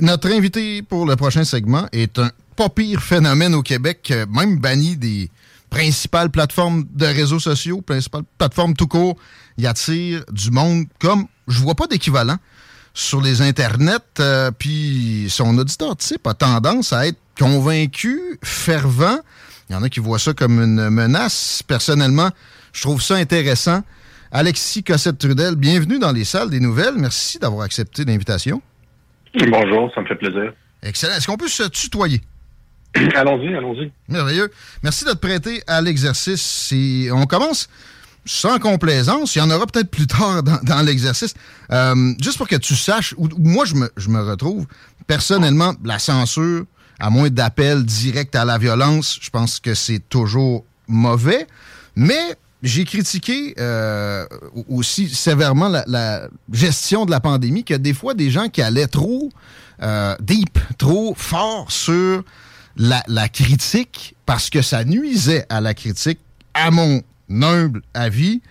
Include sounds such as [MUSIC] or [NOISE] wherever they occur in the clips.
Notre invité pour le prochain segment est un pas pire phénomène au Québec, même banni des principales plateformes de réseaux sociaux, principales plateformes tout court. Il attire du monde comme je vois pas d'équivalent sur les internets. Euh, puis son auditeur type a tendance à être convaincu, fervent. Il y en a qui voient ça comme une menace. Personnellement, je trouve ça intéressant. Alexis Cossette-Trudel, bienvenue dans les salles des nouvelles. Merci d'avoir accepté l'invitation. Bonjour, ça me fait plaisir. Excellent. Est-ce qu'on peut se tutoyer? [CLEARS THROAT] allons-y, allons-y. Merveilleux. Merci de te prêter à l'exercice. On commence sans complaisance. Il y en aura peut-être plus tard [LAUGHS] dans, l'exercice. Euh, juste pour que tu saches, où, moi je me, je me retrouve, personnellement, la censure, à moins d'appels directs à la violence, je pense que c'est toujours mauvais. Mais j'ai critiqué euh, aussi sévèrement la, gestion de la pandémie, que des fois, des gens qui allaient trop euh, deep, trop fort sur la, la, critique, parce que ça nuisait à la critique, à mon humble avis.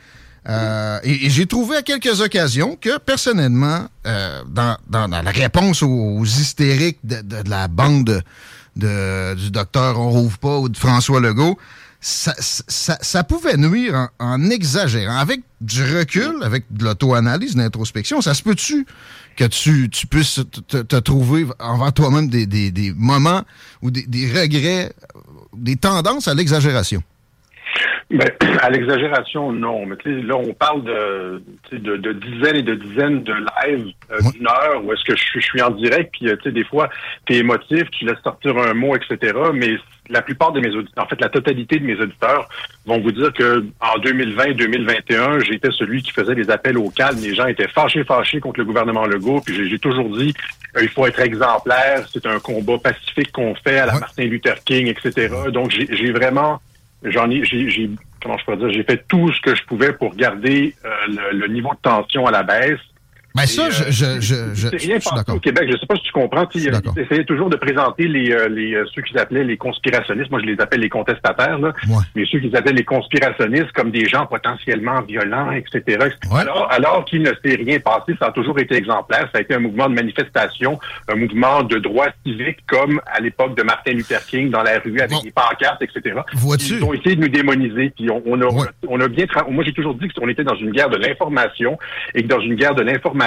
Euh, et, j'ai trouvé à quelques occasions que, personnellement, dans, dans, la réponse aux, hystériques de, la bande de, du docteur On Rouvre pas ou de François Legault, ça, pouvait nuire en, exagérant. Avec du recul, avec de l'auto-analyse, de l'introspection, ça se peut-tu que tu, tu puisses te, trouver envers toi-même des, des, des, moments ou des regrets, des tendances à l'exagération? Ben, [CLEARS THROAT] à l'exagération, non. Mais là, on parle de, de, de, dizaines et de dizaines de lives euh, d'une heure où est-ce que je suis, je suis en direct, puis euh, des fois, tu es émotif, tu laisses sortir un mot, etc. Mais la plupart de mes auditeurs, en fait, la totalité de mes auditeurs vont vous dire que en 2020-2021, j'étais celui qui faisait des appels au calme. Les gens étaient fâchés, fâchés contre le gouvernement Legault. Puis j'ai toujours dit, euh, il faut être exemplaire. C'est un combat pacifique qu'on fait à la Martin Luther King, etc. Donc j'ai vraiment j'en ai, j'ai, comment je peux dire, j'ai fait tout ce que je pouvais pour garder euh, le, niveau de tension à la baisse. Mais ça, euh, je, je, je, je, rien je au Québec. Je sais pas si tu comprends. Ils essayaient toujours de présenter les, euh, les euh, ceux qu'ils appelaient les conspirationnistes. Moi, je les appelle les contestataires. Là. Mais ceux qu'ils appellent les conspirationnistes comme des gens potentiellement violents, etc. Alors, alors qu'il ne s'est rien passé, ça a toujours été exemplaire. Ça a été un mouvement de manifestation, un mouvement de droit civique comme à l'époque de Martin Luther King dans la rue avec des pancartes, etc. Ils ont essayé de nous démoniser. Puis on, on a, on a bien. Moi, j'ai toujours dit qu'on était dans une guerre de l'information et que dans une guerre de l'information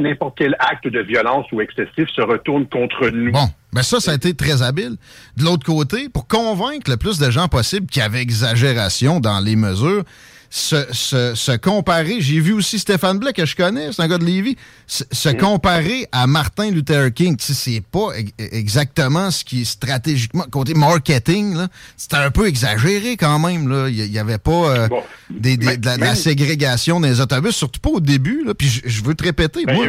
n'importe quel acte de violence ou excessif se retourne contre nous. Bon, mais ça, ça a été très habile. De l'autre côté, pour convaincre le plus de gens possible qu'il y avait exagération dans les mesures, se, se, comparer, j'ai vu aussi Stéphane Blais, que je connais, c'est un gars de Lévis, se, mm. comparer à Martin Luther King, tu sais, c'est pas exactement ce qui est stratégiquement, côté marketing, c'était un peu exagéré quand même, là. Il y, avait pas euh, des, de, la, ségrégation des autobus, surtout pas au début, là. Puis je, veux te répéter, moi,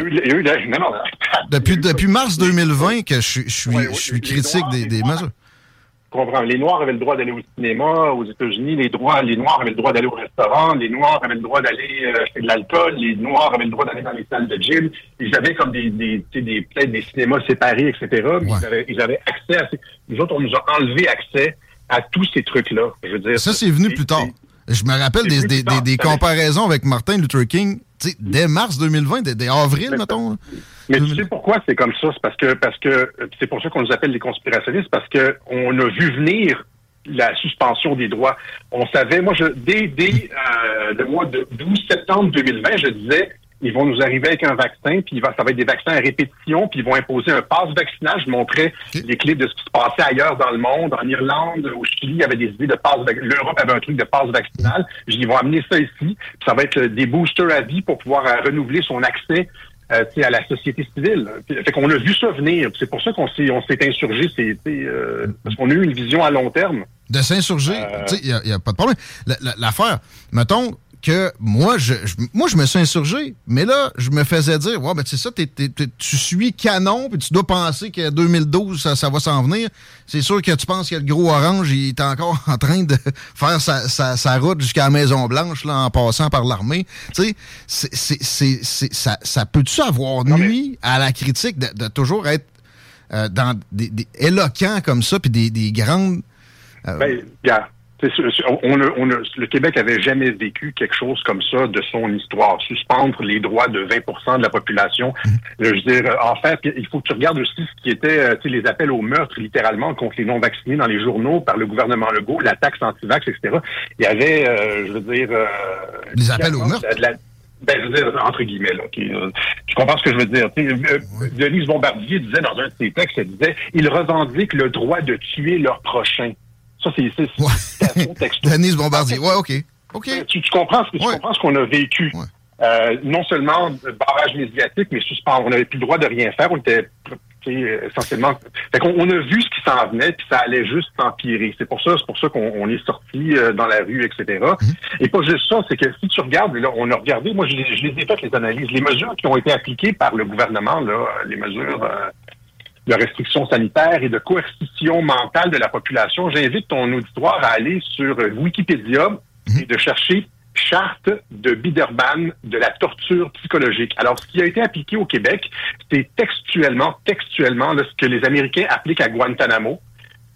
depuis, depuis mars 2020 que je, suis, je suis critique des, des mesures comprends. Les Noirs avaient le droit d'aller au cinéma aux États-Unis, les droits, les Noirs avaient le droit d'aller au restaurant, les Noirs avaient le droit d'aller euh, acheter de l'alcool, les Noirs avaient le droit d'aller dans les salles de gym. Ils avaient comme des, des, des peut-être des cinémas séparés, etc. Mais ils, avaient, ils avaient accès à ces... Nous autres, on nous a enlevé accès à tous ces trucs-là. Je veux dire. Ça, c'est venu plus tard. Je me rappelle des, des, des, comparaisons avec Martin Luther King dès mars 2020, dès, avril, mettons. Mais tu sais pourquoi c'est comme ça? C'est parce que parce que c'est pour ça qu'on nous appelle les conspirationnistes, parce que on a vu venir la suspension des droits. On savait, moi, je, dès, dès euh, le mois de 12 septembre 2020, je disais ils vont nous arriver avec un vaccin, puis ça va être des vaccins à répétition, puis ils vont imposer un passe vaccinal. Je montrais les clips de ce qui se passait ailleurs dans le monde, en Irlande, au Chili, il y avait des idées de passe L'Europe avait un truc de passe vaccinal. Ils vont amener ça ici, puis ça va être des boosters à vie pour pouvoir euh, renouveler son accès euh, à la société civile. Fait qu'on a vu ça venir. C'est pour ça qu'on s'est on s'est insurgé. C'est euh, parce qu'on a eu une vision à long terme. De s'insurger, il n'y a, a, pas de problème. L'affaire, mettons, que moi, je, moi, je me suis insurgé, mais là, je me faisais dire, ouais, ben, c'est ça, tu suis canon, puis tu dois penser que 2012, ça, ça va s'en venir. C'est sûr que tu penses que le gros orange, il est encore [LAUGHS] en train de faire sa, sa, route jusqu'à la Maison-Blanche, là, en passant par l'armée. Tu sais, c'est, ça, ça peut-tu avoir nuit à la critique de, toujours être euh, dans des, des, éloquent comme ça, puis des, des grandes... Euh, ben, on, le Québec avait jamais vécu quelque chose comme ça de son histoire. Suspendre les droits de 20% de la population. Mmh. Je veux dire, en fait, il faut que tu regardes aussi ce qui était euh, les appels au meurtre, littéralement, contre les non-vaccinés dans les journaux par le gouvernement Legault, la taxe anti-vax, etc. Il y avait, euh, je veux dire... Euh, les appels au meurtre? ben, je veux dire, entre guillemets, là. tu comprends ce que je veux dire? Denise Bombardier disait dans un de ses textes, elle disait, ils revendiquent le droit de tuer leur prochain. Ça, c'est ouais. [LAUGHS] Denise Bombardier. Ouais, OK. OK. Tu, comprends, tu comprends ce qu'on a vécu. Euh, non seulement barrage médiatique, mais suspendre. On n'avait plus le droit de rien faire. On était essentiellement. Fait qu'on on a vu ce qui s'en venait, puis ça allait juste s'empirer. C'est pour ça, c'est pour ça qu'on est sorti euh, dans la rue, etc. Mm-hmm. Et pas juste ça, c'est que si tu regardes, là, on a regardé, moi je, je les ai faites les analyses, les mesures qui ont été appliquées par le gouvernement, là, les mesures euh, de restrictions sanitaires et de coercition mentale de la population, j'invite ton auditoire à aller sur Wikipédia mhm. et de chercher charte de Biderman de la torture psychologique. Alors, ce qui a été appliqué au Québec, c'est textuellement, textuellement, ce que les Américains appliquent à Guantanamo.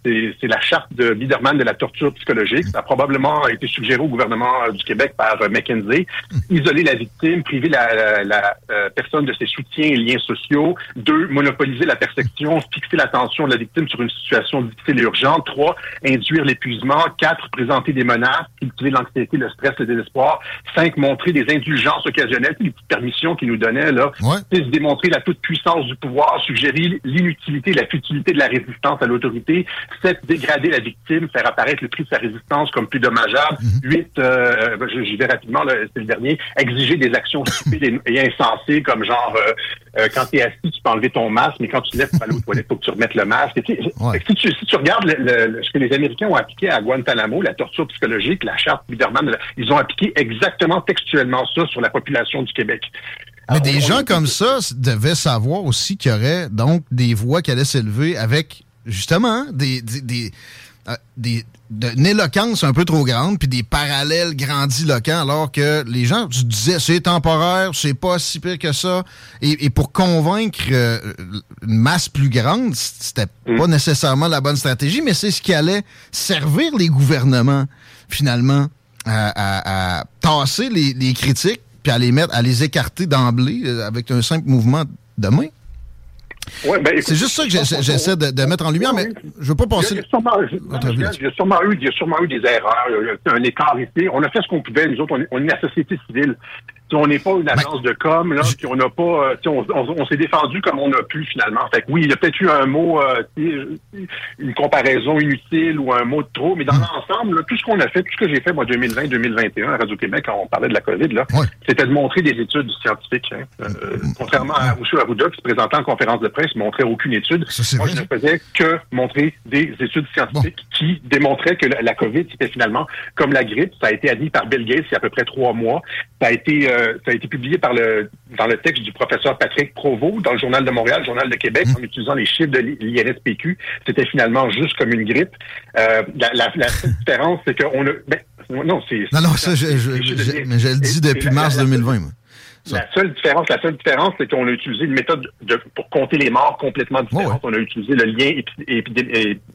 C'est la charte de Biderman de la torture psychologique. Ça a probablement été suggéré au gouvernement euh, du Québec par euh, McKenzie. Isoler la victime, priver la, la, euh, personne de ses soutiens et liens sociaux. Deux, monopoliser la perception, fixer l'attention de la victime sur une situation difficile et urgente. Trois, induire l'épuisement. Quatre, présenter des menaces, cultiver l'anxiété, le stress, le désespoir. Cinq, montrer des indulgences occasionnelles, les petites permissions qu'ils nous donnaient, là. Six, démontrer la toute-puissance du pouvoir, suggérer l'inutilité, la futilité de la résistance à l'autorité. 7, dégrader la victime, faire apparaître le prix de sa résistance comme plus dommageable. 8, mhm. euh, ben, j'y vais rapidement, c'est le dernier, exiger des actions stupides et, insensées, comme genre, euh, euh, quand tu es assis, tu peux enlever ton masque, mais quand tu lèves pour aller aux toilettes, il faut que tu remettes le masque. si, tu, si, tu, regardes ce que les Américains ont appliqué à Guantanamo, la torture psychologique, la charte Biderman, ils ont appliqué exactement textuellement ça sur la population du Québec. Mais des gens comme ça devaient savoir aussi qu'il y aurait donc des voix qui allaient s'élever avec justement, des, des, des, euh, une éloquence un peu trop grande, puis des parallèles grandiloquents, alors que les gens, tu disais, c'est temporaire, c'est pas si pire que ça. Et, pour convaincre euh, une masse plus grande, c'était mm. pas nécessairement la bonne stratégie, mais c'est ce qui allait servir les gouvernements, finalement, à, à, tasser les, les, critiques, puis à les mettre, à les écarter d'emblée euh, avec un simple mouvement de main. Ben, c'est juste ça que j'essaie de, mettre en lumière, mais je veux pas penser. Il y, a sûrement, eu, il y a sûrement eu des erreurs, il y a un écart ici. On a fait ce qu'on pouvait. Nous autres, on est, une société civile on n'est pas une ben, agence de com, là, puis on n'a pas, euh, on, on, s'est défendu comme on a pu finalement. Fait que oui, il y a peut-être eu un mot, euh, une comparaison inutile ou un mot de trop, mais dans hmm. l'ensemble, tout ce qu'on a fait, tout ce que j'ai fait moi 2020-2021 à Radio-Québec quand on parlait de la COVID, là, c'était de montrer des études scientifiques. Hein. Euh, hmm. contrairement à M. Arruda qui se présentait en conférence de presse, montrait aucune étude. moi, je ne faisais que montrer des études scientifiques qui démontraient que la, COVID, c'était finalement comme la grippe. Ça a été admis par Bill Gates il y a à peu près trois mois. Ça a été euh, ça a été publié par le, dans le texte du professeur Patrick Provost dans le Journal de Montréal, le Journal de Québec, mmh. en utilisant les chiffres de l'INSPQ. C'était finalement juste comme une grippe. Euh, la, la, la différence, c'est qu'on a... Ben, non, c'est... Non, non, ça, je, je, je, mais je le dis depuis mars 2020, moi. La seule différence, la seule différence, c'est qu'on a utilisé une méthode de, pour compter les morts complètement différente. On a utilisé le lien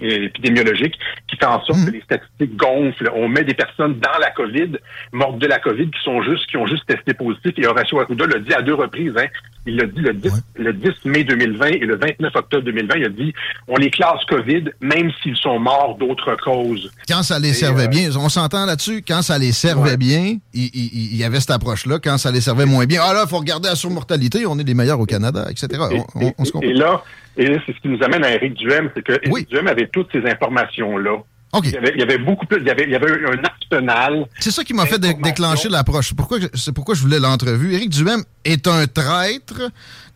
épidémiologique qui fait en sorte mmh. que les statistiques gonflent. On met des personnes dans la COVID, mortes de la COVID, qui sont juste, qui ont juste testé positif. Et Horacio Arruda l'a dit à deux reprises. Hein. Il l'a dit le 10, le 10 mai 2020 et le 29 octobre 2020. Il a dit on les classe COVID, même s'ils sont morts d'autres causes. Quand ça les servait euh, bien, on s'entend là-dessus? Quand ça les servait bien, il, y avait cette approche-là. Quand ça les servait moins bien, ah là, il faut regarder la surmortalité, on est les meilleurs au Canada, etc. Et, on, se et là, et c'est ce qui nous amène à Éric Duhem, c'est que Éric Duhem avait toutes ces informations-là. Il, y avait, beaucoup plus, il y avait, il y avait un arsenal. C'est ça qui m'a fait déclencher l'approche. Pourquoi, c'est pourquoi je voulais l'entrevue. Éric Duhem est un traître,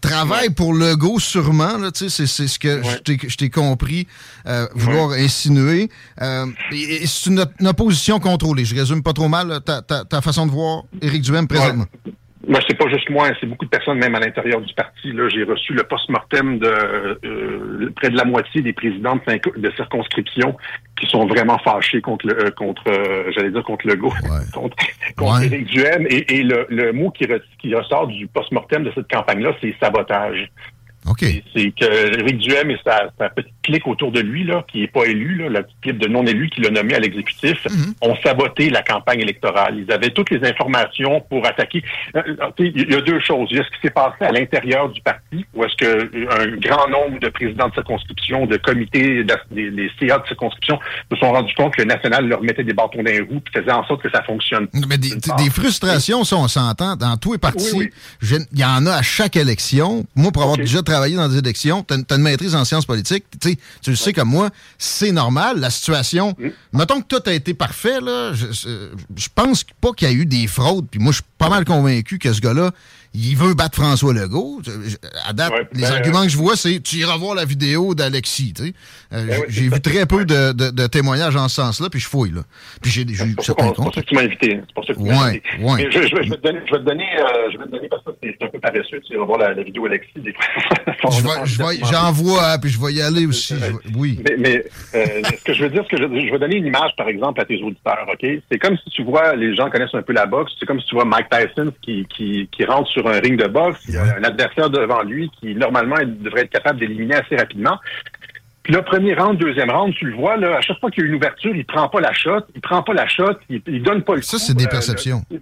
travaille pour le go sûrement, là, c'est, c'est ce que je t'ai compris euh, vouloir insinuer. Euh, c'est une, opposition contrôlée. Je résume pas trop mal ta, ta, ta façon de voir Éric Duhem présentement. Moi, c'est pas juste moi, c'est beaucoup de personnes, même à l'intérieur du parti. Là, j'ai reçu le post-mortem de euh, près de la moitié des présidents de, circonscription qui sont vraiment fâchés contre le, euh, contre, euh, j'allais dire contre le [LAUGHS] contre, contre Éric Duhem. Et, le, le, mot qui, qui ressort du post-mortem de cette campagne-là, c'est sabotage. C'est que Éric Duhem et sa, petite clique autour de lui, là, qui n'est pas élu, là, la petite clique de non-élu qui l'a nommé à l'exécutif, mhm. ont saboté la campagne électorale. Ils avaient toutes les informations pour attaquer. Euh, euh, il y a deux choses. Il y a ce qui s'est passé à l'intérieur du parti, où est-ce que euh, grand nombre de présidents de circonscription, de comités, des, CA de circonscription se sont rendus compte que le national leur mettait des bâtons dans les roues et faisait en sorte que ça fonctionne. Mais des, frustrations, ça, on s'entend, dans tous les partis. Il y en a à chaque élection. Moi, pour avoir déjà travailler dans des élections, tu as, une maîtrise en sciences politiques, tu le sais comme moi, c'est normal, la situation. Mettons que tout a été parfait, là, je, je pense pas qu'il y a eu des fraudes, puis moi, je suis pas mal convaincu que ce gars-là, il veut battre François Legault. À date, les ben, arguments que je vois, c'est tu iras voir la vidéo d'Alexis. Euh, ben j'ai vu très peu de, de, témoignages en ce sens-là, puis je fouille. Là. Puis j'ai certains comptes. C'est pour ça que tu m'as invité. C'est pour ça que tu m'as invité. Ouais. Je, je, vais te donner, je vais te donner, euh, je vais te donner parce que c'est un peu paresseux. Tu iras voir la, la vidéo d'Alexis. [LAUGHS] J'en vois, puis je vais y aller aussi. oui. Mais, mais euh, ce que je veux dire, c'est que je, je, vais donner une image, par exemple, à tes auditeurs. Ok, C'est comme si tu vois, les gens connaissent un peu la boxe, c'est comme si tu vois Mike Tyson qui, qui, qui rentre sur un ring de boxe, il y a un adversaire devant lui qui, normalement, devrait être capable d'éliminer assez rapidement. Puis là, premier round, deuxième round, tu le vois, là, à chaque fois qu'il y a une ouverture, il prend pas la shot, il prend pas la shot, il, donne pas le Ça, c'est des euh,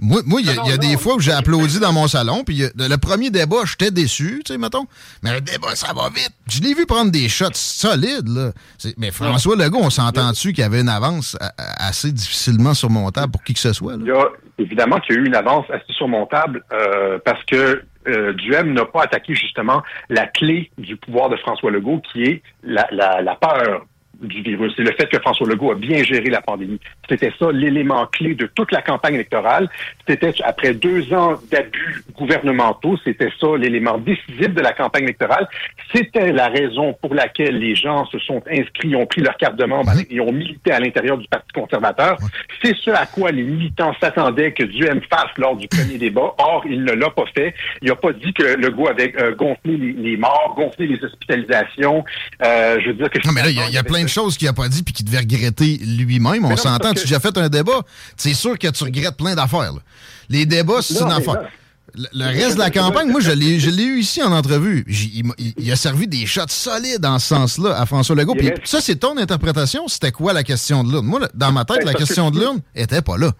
Moi, il y, a des fois où j'ai applaudi dans mon salon, puis le premier débat, j'étais déçu, tu sais, mettons. Mais le débat, ça va vite. Je l'ai vu prendre des shots solides, là. Mais François Legault, on s'entend-tu qu'il y avait une avance assez difficilement surmontable pour qui que ce soit, Il y a évidemment qu'il y a eu une avance assez surmontable euh, parce que euh, Duhem n'a pas attaqué justement la clé du pouvoir de François Legault, qui est la, la, la peur du virus. C'est le fait que François Legault a bien géré la pandémie. C'était ça l'élément clé de toute la campagne électorale. C'était après deux ans d'abus gouvernementaux, c'était ça l'élément décisif de la campagne électorale. C'était la raison pour laquelle les gens se sont inscrits, ont pris leur carte de membre et ont milité à l'intérieur du Parti conservateur. C'est ce à quoi les militants s'attendaient que Duhem fasse lors du premier [COUGHS] débat. Or, il ne l'a pas fait. Il n'a pas dit que Legault avait euh, gonflé les, morts, gonflé les hospitalisations. Euh, je veux dire que... Non, mais là, il y a, plein de choses qu'il n'a pas dit puis qu'il devait regretter lui-même. On s'entend. Tu as déjà fait un débat. C'est sûr que tu regrettes plein d'affaires. Les débats, c'est une affaire. Le, reste de la campagne, moi, je l'ai eu ici en entrevue. Il, a servi des shots solides dans ce sens-là à François Legault. Puis ça, c'est ton interprétation. C'était quoi la question de l'urne? Moi, dans ma tête, ben, la question de l'urne était pas là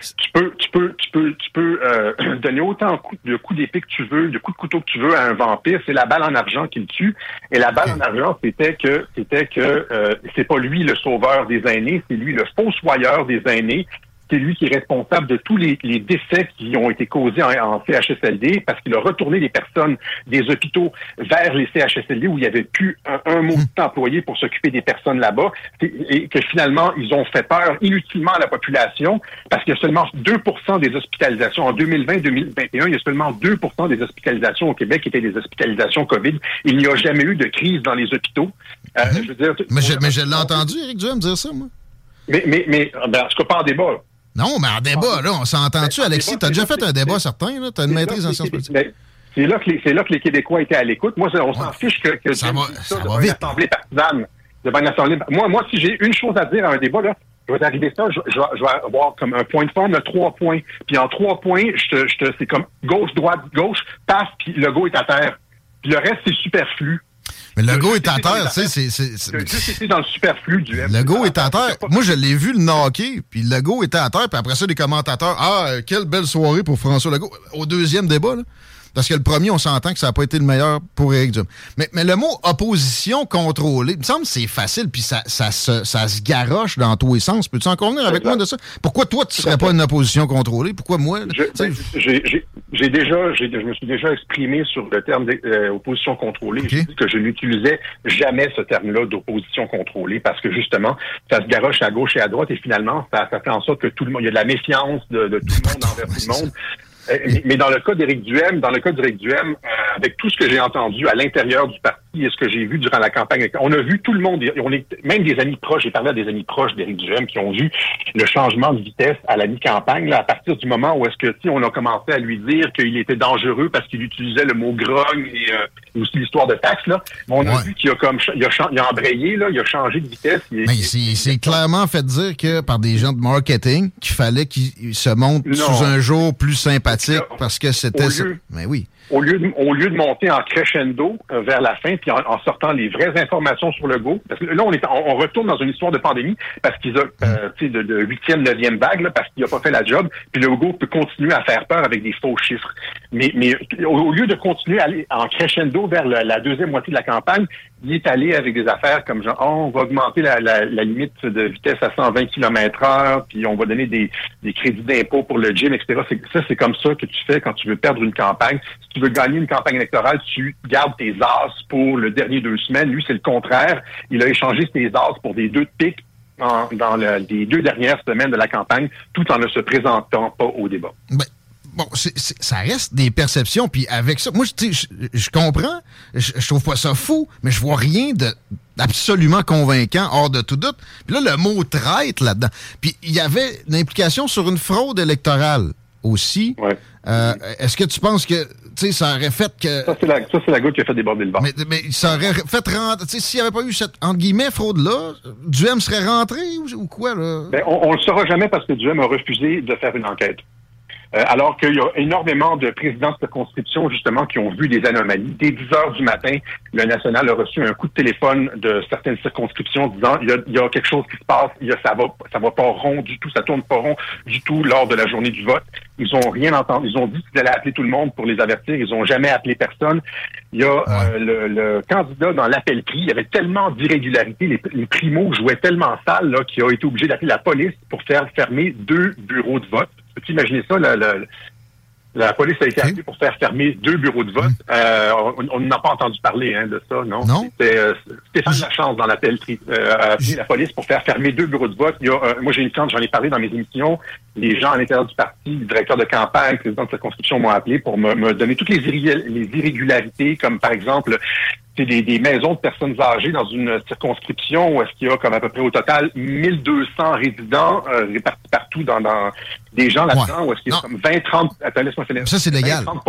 tu peux, tu peux, tu peux, tu peux euh, [CLEARS THROAT] donner autant de coups d'épée que tu veux, de coups de couteau que tu veux à un vampire. C'est la balle en argent qui le tue. Et la balle en argent, c'était que, c'était que euh, c'est pas lui le sauveur des aînés, c'est lui le fossoyeur des aînés c'est lui qui est responsable de tous les, décès qui ont été causés en, CHSLD parce qu'il a retourné les personnes des hôpitaux vers les CHSLD où il n'y avait plus un, mot employé pour s'occuper des personnes là-bas et que finalement, ils ont fait peur inutilement à la population parce qu'il y a seulement 2% des hospitalisations. En 2020-2021, il y a seulement 2 des hospitalisations au Québec qui étaient des hospitalisations COVID. Il n'y a jamais eu de crise dans les hôpitaux. Euh, mhm. je veux dire, mais je, l'ai entendu, Éric Duhem, dire ça, moi. Mais, mais, mais ben, je ne pas en débat. Non, mais en débat, là, on s'entend-tu, Alexis? Tu as déjà fait un débat certain, là? Tu as une maîtrise en sciences politiques. C'est là, que les, là que les Québécois étaient à l'écoute. Moi, on s'en fiche que, que ça va, ça, va vite. assemblée partisane. Devant une assemblée. Moi, moi, si j'ai une chose à dire à un débat, là, je vais arriver ça, je, je, vais avoir comme un point de forme trois points. Puis en trois points, je te, je te, c'est comme gauche, droite, gauche, passe, puis le go est à terre. Puis le reste, c'est superflu. Mais le go est à terre, tu sais, c'est... C'est dans le superflu du Le go est à terre. Moi, je l'ai vu le knocker, puis le go était à terre, puis après ça, les commentateurs, ah, quelle belle soirée pour François Legault. Au deuxième débat, là. Parce que le premier, on s'entend que ça n'a pas été le meilleur pour Éric Duhem. Mais, mais le mot opposition contrôlée, il me semble que c'est facile, puis ça, ça, se, ça se garoche dans tous les sens. Peux-tu en convenir avec moi de ça? Pourquoi toi, tu ne serais pas une opposition contrôlée? Pourquoi moi? J'ai déjà, je me suis déjà exprimé sur le terme d'opposition contrôlée. J'ai dit que je n'utilisais jamais ce terme-là d'opposition contrôlée parce que justement, ça se garoche à gauche et à droite et finalement, ça, fait en sorte que tout le monde, il y a de la méfiance de, de tout le monde [LAUGHS] envers tout le monde. Euh, mais, dans le cas d'Éric Duhem, dans le cas d'Éric Duhem, euh, avec tout ce que j'ai entendu à l'intérieur du parti et ce que j'ai vu durant la campagne, on a vu tout le monde, on est même des amis proches, j'ai parlé à des amis proches d'Éric Duhem qui ont vu le changement de vitesse à la mi-campagne, à partir du moment où est-ce que, on a commencé à lui dire qu'il était dangereux parce qu'il utilisait le mot grogne et, euh, aussi l'histoire de taxe, là. on a vu qu'il a comme, il a, il a, embrayé, là, il a changé de vitesse. Mais il s'est clairement fait dire que par des gens de marketing qu'il fallait qu'il se montre sous un jour plus sympathique parce que c'était ça. Mais oui. Au lieu, de, au lieu de monter en crescendo euh, vers la fin, puis en, sortant les vraies informations sur le go, parce que là, on, est, on, retourne dans une histoire de pandémie, parce qu'ils ont, euh, tu sais, de huitième, neuvième vague, parce qu'il n'a pas fait la job, puis le go peut continuer à faire peur avec des faux chiffres. Mais, mais au, lieu de continuer à aller en crescendo vers la deuxième moitié de la campagne, il est allé avec des affaires comme genre, oh, on va augmenter la, la, limite de vitesse à 120 km heure, puis on va donner des, crédits d'impôt pour le gym, etc. Ça, c'est comme ça que tu fais quand tu veux perdre une campagne. Si tu veux gagner une campagne électorale, tu gardes tes as pour le dernier deux semaines. Lui, c'est le contraire. Il a échangé ses as pour des deux pics dans les deux dernières semaines de la campagne, tout en ne se présentant pas au débat. Ben, bon, ça reste des perceptions. Puis avec ça, moi, je, comprends. Je, trouve pas ça fou, mais je vois rien de absolument convaincant, hors de tout doute. Puis là, le mot traite là-dedans. Puis il y avait une implication sur une fraude électorale aussi. Euh, est-ce que tu penses que ça aurait fait que. Ça, c'est la, la, goutte qui a fait déborder le. Mais, mais ça aurait fait rentrer. S'il n'y avait pas eu cette, entre guillemets, fraude-là, Duhem serait rentré ou, quoi, là? Ben, on ne le saura jamais parce que Duhem a refusé de faire une enquête. Euh, alors qu'il y a énormément de présidents de circonscription, justement, qui ont vu des anomalies. Dès 10 heures du matin, le national a reçu un coup de téléphone de certaines circonscriptions disant il y a, il y a quelque chose qui se passe, il y a, ça va ça va pas rond du tout, ça tourne pas rond du tout lors de la journée du vote. Ils ont rien entendu. Ils ont dit qu'ils allaient appeler tout le monde pour les avertir. Ils ont jamais appelé personne. Il y a euh, le, le, candidat dans l'appel prix. Il y avait tellement d'irrégularités. Les, les primos jouaient tellement sale qu'il a été obligé d'appeler la police pour faire fermer deux bureaux de vote. Peux-tu imaginer ça? la police a été appelée pour faire fermer deux bureaux de vote. Hum. Euh, on n'a pas entendu parler hein, de ça, non? Non. C'était euh, Stéphane Lachance dans l'appel euh, a appelé la police pour faire fermer deux bureaux de vote. Il y a, moi, j'ai une chance, j'en ai parlé dans mes émissions. Les gens à l'intérieur du parti, le directeur de campagne, le président de circonscription m'ont appelé pour me, donner toutes les, les irrégularités, comme par exemple des, des, maisons de personnes âgées dans une circonscription où est-ce qu'il y a comme à peu près au total 1200 résidents euh, répartis partout dans, dans des gens là-dedans, où est-ce qu'il y a comme 20, 30, attends, laisse-moi Ça, c'est légal. 30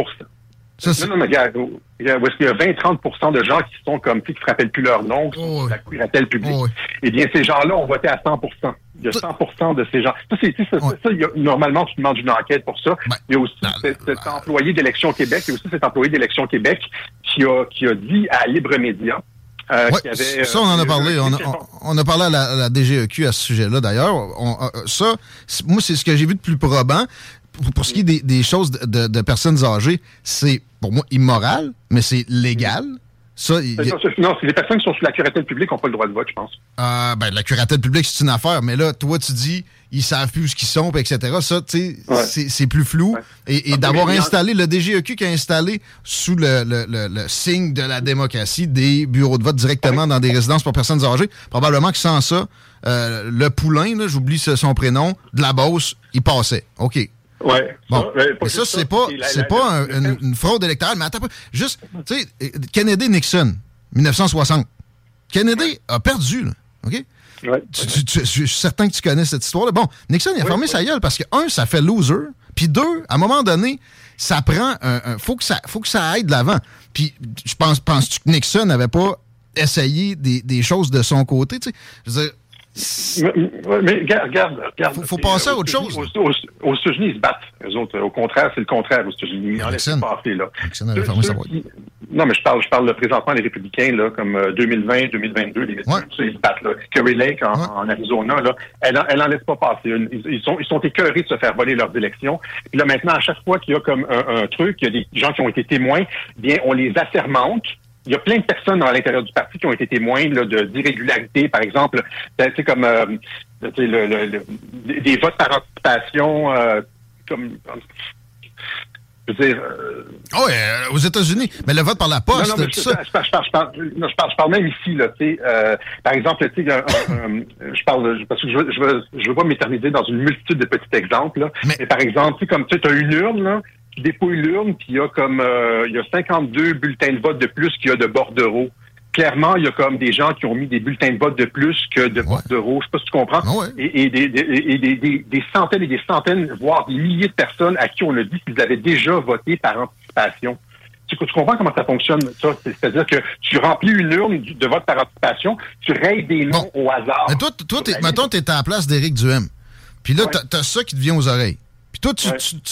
ça, non, non, mais regarde, où est-ce qu'il y a 20-30 de gens qui sont comme, qui ne se rappellent plus leur nom, qui oh, la curatelle publique. Oh, eh bien, ces gens-là ont voté à 100% Il y a 100% de ces gens. Ça, c'est, ça, ça, il y a, normalement, tu demandes une enquête pour ça. Ben, il y a aussi cet, employé d'Élection Québec, il y a aussi cet employé d'Élection Québec qui a, qui a dit à Libre Média euh, ça, on en a euh, parlé. On a, on, a parlé à la, DGEQ à ce sujet-là, d'ailleurs. Euh, ça, moi, c'est ce que j'ai vu de plus probant. Pour, ce qui est des, des choses de, de, personnes âgées, c'est pour moi immoral, mais c'est légal. Ça, Non, c'est les personnes qui sont sous la curatelle publique qui n'ont pas le droit de vote, je pense. Euh, ben, la curatelle publique, c'est une affaire, mais là, toi, tu dis, ils savent plus où ils sont, etc. Ça, tu sais, c'est plus flou. Et, d'avoir installé, le DGEQ qui a installé sous le, le, le, signe de la démocratie des bureaux de vote directement dans des résidences pour personnes âgées, probablement que sans ça, euh, le poulain, j'oublie son prénom, de la Beauce, il passait. OK, Ouais. Bon. mais ça, c'est pas, c'est pas une, fraude électorale. Mais attends, juste, tu sais, Kennedy-Nixon, 1960. Kennedy a perdu, là. OK? Ouais. je suis certain que tu connais cette histoire-là. Bon, Nixon, il a fermé sa gueule parce que, un, ça fait loser. Puis deux, à un moment donné, ça prend un. faut, que ça, faut que ça aille de l'avant. Puis, je pense, penses-tu que Nixon n'avait pas essayé des, des, choses de son côté? Tu sais? Je veux dire, mais, regarde, regarde. Faut, faut passer à autre chose. Aux, États-Unis, ils se battent. autres, au contraire, c'est le contraire aux États-Unis. Nixon. Là. Nixon avait fermé sa boîte. non, mais je parle, je parle de présentement les républicains, là, comme 2020, 2022, les ouais. ils se battent, là. Kerry Lake en, Arizona, là, elle, elle en laisse pas passer. Ils, sont, ils sont écœurés de se faire voler leurs élections. Puis là, maintenant, à chaque fois qu'il y a comme un, truc, il y a des gens qui ont été témoins, bien, on les assermente il y a plein de personnes à l'intérieur du parti qui ont été témoins d'irrégularités, par exemple, c'est comme euh, le, des votes par anticipation, euh, comme je veux dire. Euh, oh, aux États-Unis. Mais le vote par la poste, non, non, je, ça. Je, parle, je, parle, je, parle, même ici, là, tu sais. Euh, par exemple, tu sais, je parle, parce que je veux, je veux, je veux pas m'éterniser dans une multitude de petits exemples, là. Mais, par exemple, tu sais, comme tu as une urne, là, tu dépouilles l'urne, puis il y a comme, euh, il y a 52 bulletins de vote de plus qu'il y a de bordereaux clairement, il y a comme des gens qui ont mis des bulletins de vote de plus que de vote d'euros. Je sais pas si tu comprends. Ah et, des, des, centaines et des centaines, voire des milliers de personnes à qui on a dit qu'ils avaient déjà voté par anticipation. Tu, comprends comment ça fonctionne, ça? C'est-à-dire que tu remplis une urne de vote par anticipation, tu rayes des noms au hasard. Mais toi, toi mettons, tu es à la place d'Éric Duhem. Puis là, tu as, ça qui te vient aux oreilles. Puis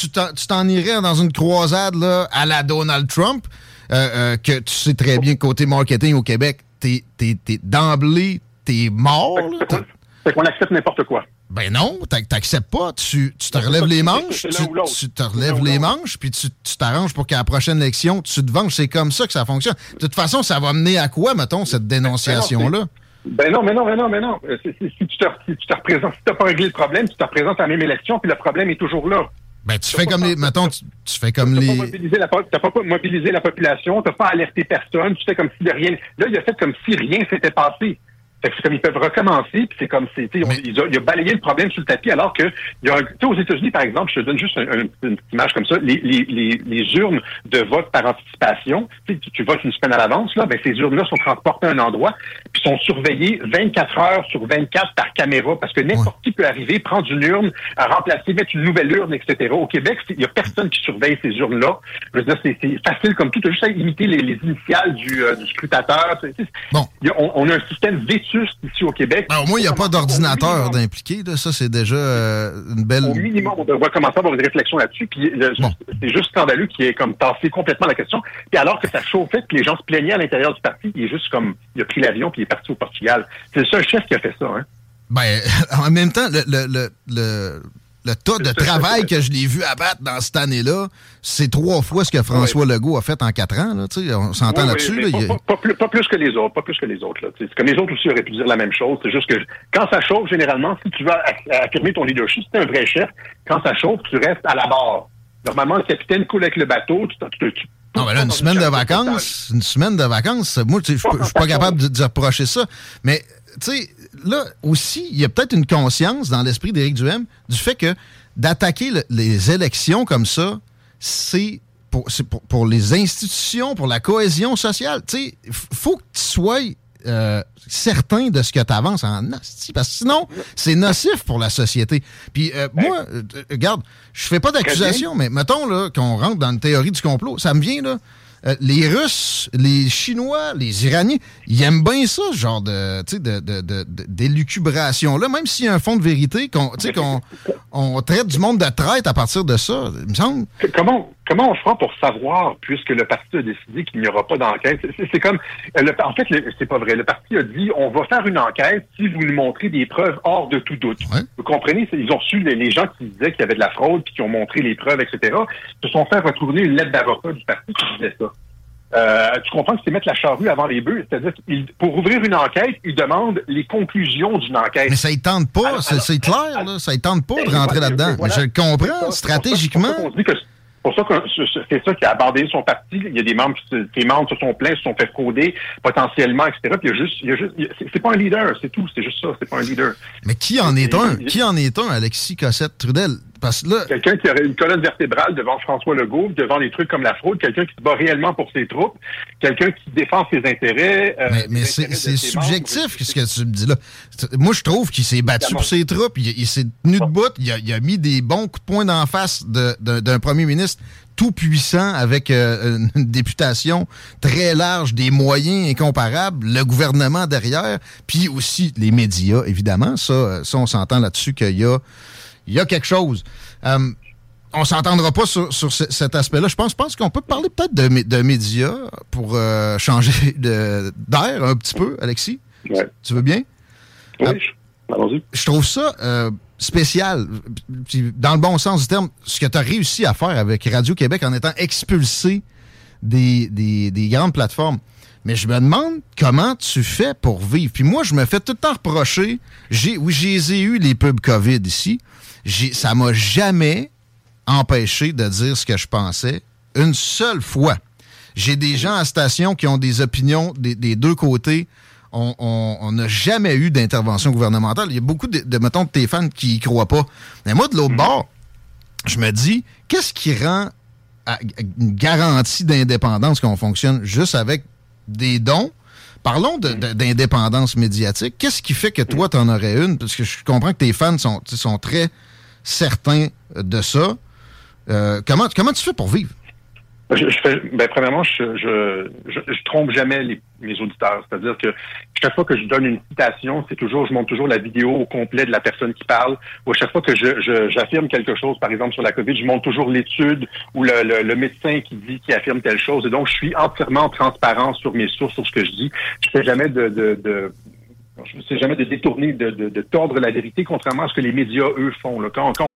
toi, tu t'en irais dans une croisade là, à la Donald Trump. Euh, euh, que tu sais très bien côté marketing au Québec, t'es, t'es, t'es d'emblée, t'es mort. Fait, qu'on accepte n'importe quoi. Ben non, t'acceptes pas. Tu, tu te relèves les manches, tu, tu, te relèves les manches, puis tu, tu t'arranges pour qu'à la prochaine élection, tu te venges. C'est comme ça que ça fonctionne. De toute façon, ça va mener à quoi, mettons, cette dénonciation-là? Ben non, mais non, mais non, mais non. Si, tu te, si tu te représentes, si t'as pas réglé le problème, tu te représentes à la même élection, puis le problème est toujours là. Ben, tu fais comme les. Mettons, tu, fais comme les. T'as pas, pas mobilisé la population, t'as pas alerté personne, tu fais comme si de rien. Là, il a fait comme si rien s'était passé. Fait que c'est comme ils peuvent recommencer, puis c'est comme c'est, il, a, balayé le problème sur le tapis, alors que il y a, aux États-Unis, par exemple, je te donne juste une petite image comme ça, les, les, les, les urnes de vote par anticipation, tu, tu votes une semaine à l'avance, là, ben ces urnes-là sont transportées à un endroit, puis sont surveillées 24 heures sur 24 par caméra, parce que n'importe qui peut arriver, prendre une urne, remplacer, mettre une nouvelle urne, etc. Au Québec, il y a personne qui surveille ces urnes-là. Je veux dire, c'est facile comme tout, tu as juste à imiter les, les initiales du, euh, du scrutateur. Bon. on, on, a un système vécu ici au Québec. Ben, au moins, il n'y a pas d'ordinateur d'impliqué. Ça, c'est déjà euh, une belle... Au minimum, on devrait commencer à avoir une réflexion là-dessus. Puis c'est juste scandaleux qui est comme tassé complètement la question. Puis alors que ça chauffait, que les gens se plaignaient à l'intérieur du parti, il est juste comme... Il a pris l'avion puis parti au Portugal. C'est le seul chef qui a fait ça. Hein? Ben, [LAUGHS] en même temps, le, le, le le tas de travail que je l'ai vu abattre dans cette année-là, c'est trois fois ce que François Legault a fait en quatre ans. Là, on s'entend là-dessus. pas, plus, que les autres. Pas plus que les autres. Là, comme les autres aussi auraient pu dire la même chose. C'est juste que quand ça chauffe, généralement, si tu veux affirmer ton leadership, si tu es un vrai chef, quand ça chauffe, tu restes à la barre. Normalement, le capitaine coule avec le bateau. Tu, non, mais là, une semaine de vacances, une semaine de vacances, moi, je suis pas [LAUGHS] capable de, de reprocher ça. Mais, tu sais, là aussi, il y a peut-être une conscience dans l'esprit d'Éric Duhem du fait que d'attaquer les élections comme ça, c'est pour, pour, les institutions, pour la cohésion sociale. Tu sais, faut que tu sois euh, certain de ce que tu avances en parce que sinon, c'est nocif pour la société. Puis euh, moi, euh, regarde, je fais pas d'accusation, mais mettons là qu'on rentre dans une théorie du complot, ça me vient là euh, les Russes, les Chinois, les Iraniens, ils aiment bien ça, ce genre de, de, d'élucubration-là, même s'il y a un fond de vérité, qu'on, qu'on [LAUGHS] on traite du monde de traite à partir de ça, il me semble. Comment, comment on fera pour savoir, puisque le parti a décidé qu'il n'y aura pas d'enquête? C'est, comme, euh, en fait, c'est pas vrai. Le parti a dit, on va faire une enquête si vous nous montrez des preuves hors de tout doute. Vous comprenez? Ils ont su, les, gens qui disaient qu'il y avait de la fraude, puis qui ont montré les preuves, etc., se sont fait retrouver une lettre d'avocat du parti qui disait ça. Euh, tu comprends que c'est mettre la charrue avant les bœufs? C'est-à-dire pour ouvrir une enquête, ils demandent les conclusions d'une enquête. Mais ça ne tente pas, c'est clair, là, ça ne tente pas de ben, rentrer là-dedans. Mais je le comprends, stratégiquement pour ça que c'est ça qui a abandonné son parti. Il y a des membres qui ses membres se sont plaints, se sont fait frauder potentiellement, etc. Puis il y a juste, il y a juste, c'est pas un leader, c'est tout. C'est juste ça, c'est pas un leader. Mais qui en est un? Qui en est un, Alexis Cossette Trudel Parce que là, quelqu'un qui aurait une colonne vertébrale devant François Legault, devant des trucs comme la fraude, quelqu'un qui se bat réellement pour ses troupes, quelqu'un qui défend ses intérêts. Euh, mais, c'est subjectif, ce que tu me dis là? Moi, je trouve qu'il s'est battu pour ses troupes, il, s'est tenu debout, il a, il a mis des bons coups de poing d'en face d'un premier ministre tout puissant avec euh, une députation très large, des moyens incomparables, le gouvernement derrière, puis aussi les médias, évidemment. Ça, euh, ça on s'entend là-dessus qu'il y a, il y a quelque chose. Euh, on s'entendra pas sur, cet aspect-là. Je pense, pense qu'on peut parler peut-être de, de, médias pour euh, [LAUGHS] changer d'air un petit peu, Alexis. Tu veux bien? Oui, allons-y. Je trouve ça euh, spécial, dans le bon sens du terme, ce que tu as réussi à faire avec Radio-Québec en étant expulsé des, des, grandes plateformes. Mais je me demande comment tu fais pour vivre. Puis moi, je me fais tout le temps reprocher. J'ai, oui, j'ai eu les pubs COVID ici. Ça m'a jamais empêché de dire ce que je pensais une seule fois. J'ai des gens à station qui ont des opinions des, deux côtés. On n'a jamais eu d'intervention gouvernementale. Il y a beaucoup de, de, mettons, de tes fans qui y croient pas. Mais moi, de l'autre mm-hmm. bord, je me dis, qu'est-ce qui rend une garantie d'indépendance qu'on fonctionne juste avec des dons? Parlons d'indépendance médiatique. Qu'est-ce qui fait que toi, tu en aurais une? Parce que je comprends que tes fans sont, sont très certains de ça. Euh, comment, comment tu fais pour vivre? Je, fais, ben, premièrement, je, je, je, trompe jamais les, mes auditeurs. C'est-à-dire que chaque fois que je donne une citation, c'est toujours, je montre toujours la vidéo au complet de la personne qui parle. Ou à chaque fois que j'affirme quelque chose, par exemple sur la COVID, je montre toujours l'étude ou le, le, médecin qui dit, qui affirme telle chose. Et donc, je suis entièrement transparent sur mes sources, sur ce que je dis. Je fais jamais de, de je ne sais jamais de détourner, de, de, de, tordre la vérité, contrairement à ce que les médias, eux, font. Là. Quand, quand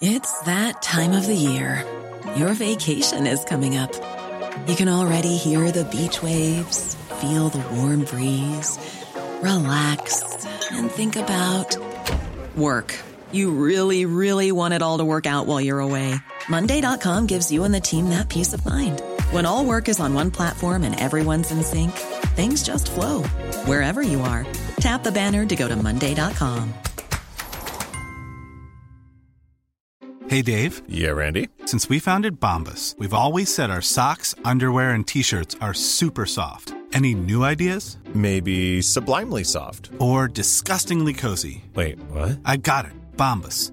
It's that time of the year. Your vacation is coming up. You can already hear the beach waves, feel the warm breeze, relax, and think about work. You really, really want it all to work out while you're away. Monday.com gives you and the team that peace of mind. When all work is on one platform and everyone's in sync, things just flow wherever you are. Tap the banner to go to Monday.com. Hey, Dave. Yeah, Randy. Since we founded Bombus, we've always said our socks, underwear, and t shirts are super soft. Any new ideas? Maybe sublimely soft. Or disgustingly cozy. Wait, what? I got it. Bombus.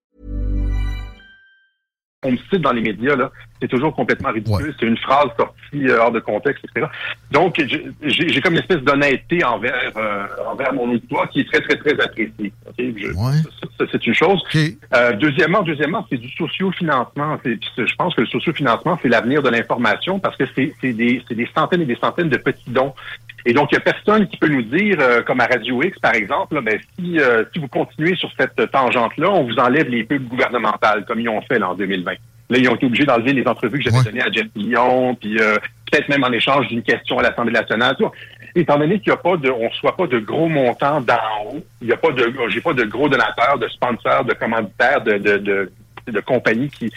On me cite dans les médias, là, c'est toujours complètement ridicule. C'est une phrase sortie euh, hors de contexte, etc. Donc, j'ai comme une espèce d'honnêteté envers euh, envers mon auditoire qui est très, très, très appréciée. C'est une chose. Euh, deuxièmement, deuxièmement, c'est du sociofinancement. Je pense que le sociofinancement, c'est l'avenir de l'information parce que c'est des, des centaines et des centaines de petits dons. Et donc, il n'y a personne qui peut nous dire, comme à Radio X, par exemple, ben, si, si vous continuez sur cette tangente-là, on vous enlève les pubs gouvernementales, comme ils ont fait là, en 2020. Là, ils ont été obligés d'enlever les entrevues que j'avais données à Jeff Lyon, puis euh, peut-être même en échange d'une question à l'Assemblée nationale. Étant donné qu'il n'y a pas de, on reçoit pas de gros montants d'en haut, il n'y a pas de, j'ai pas de gros donateurs, de sponsors, de commanditaires, de, de, de, de compagnies qui,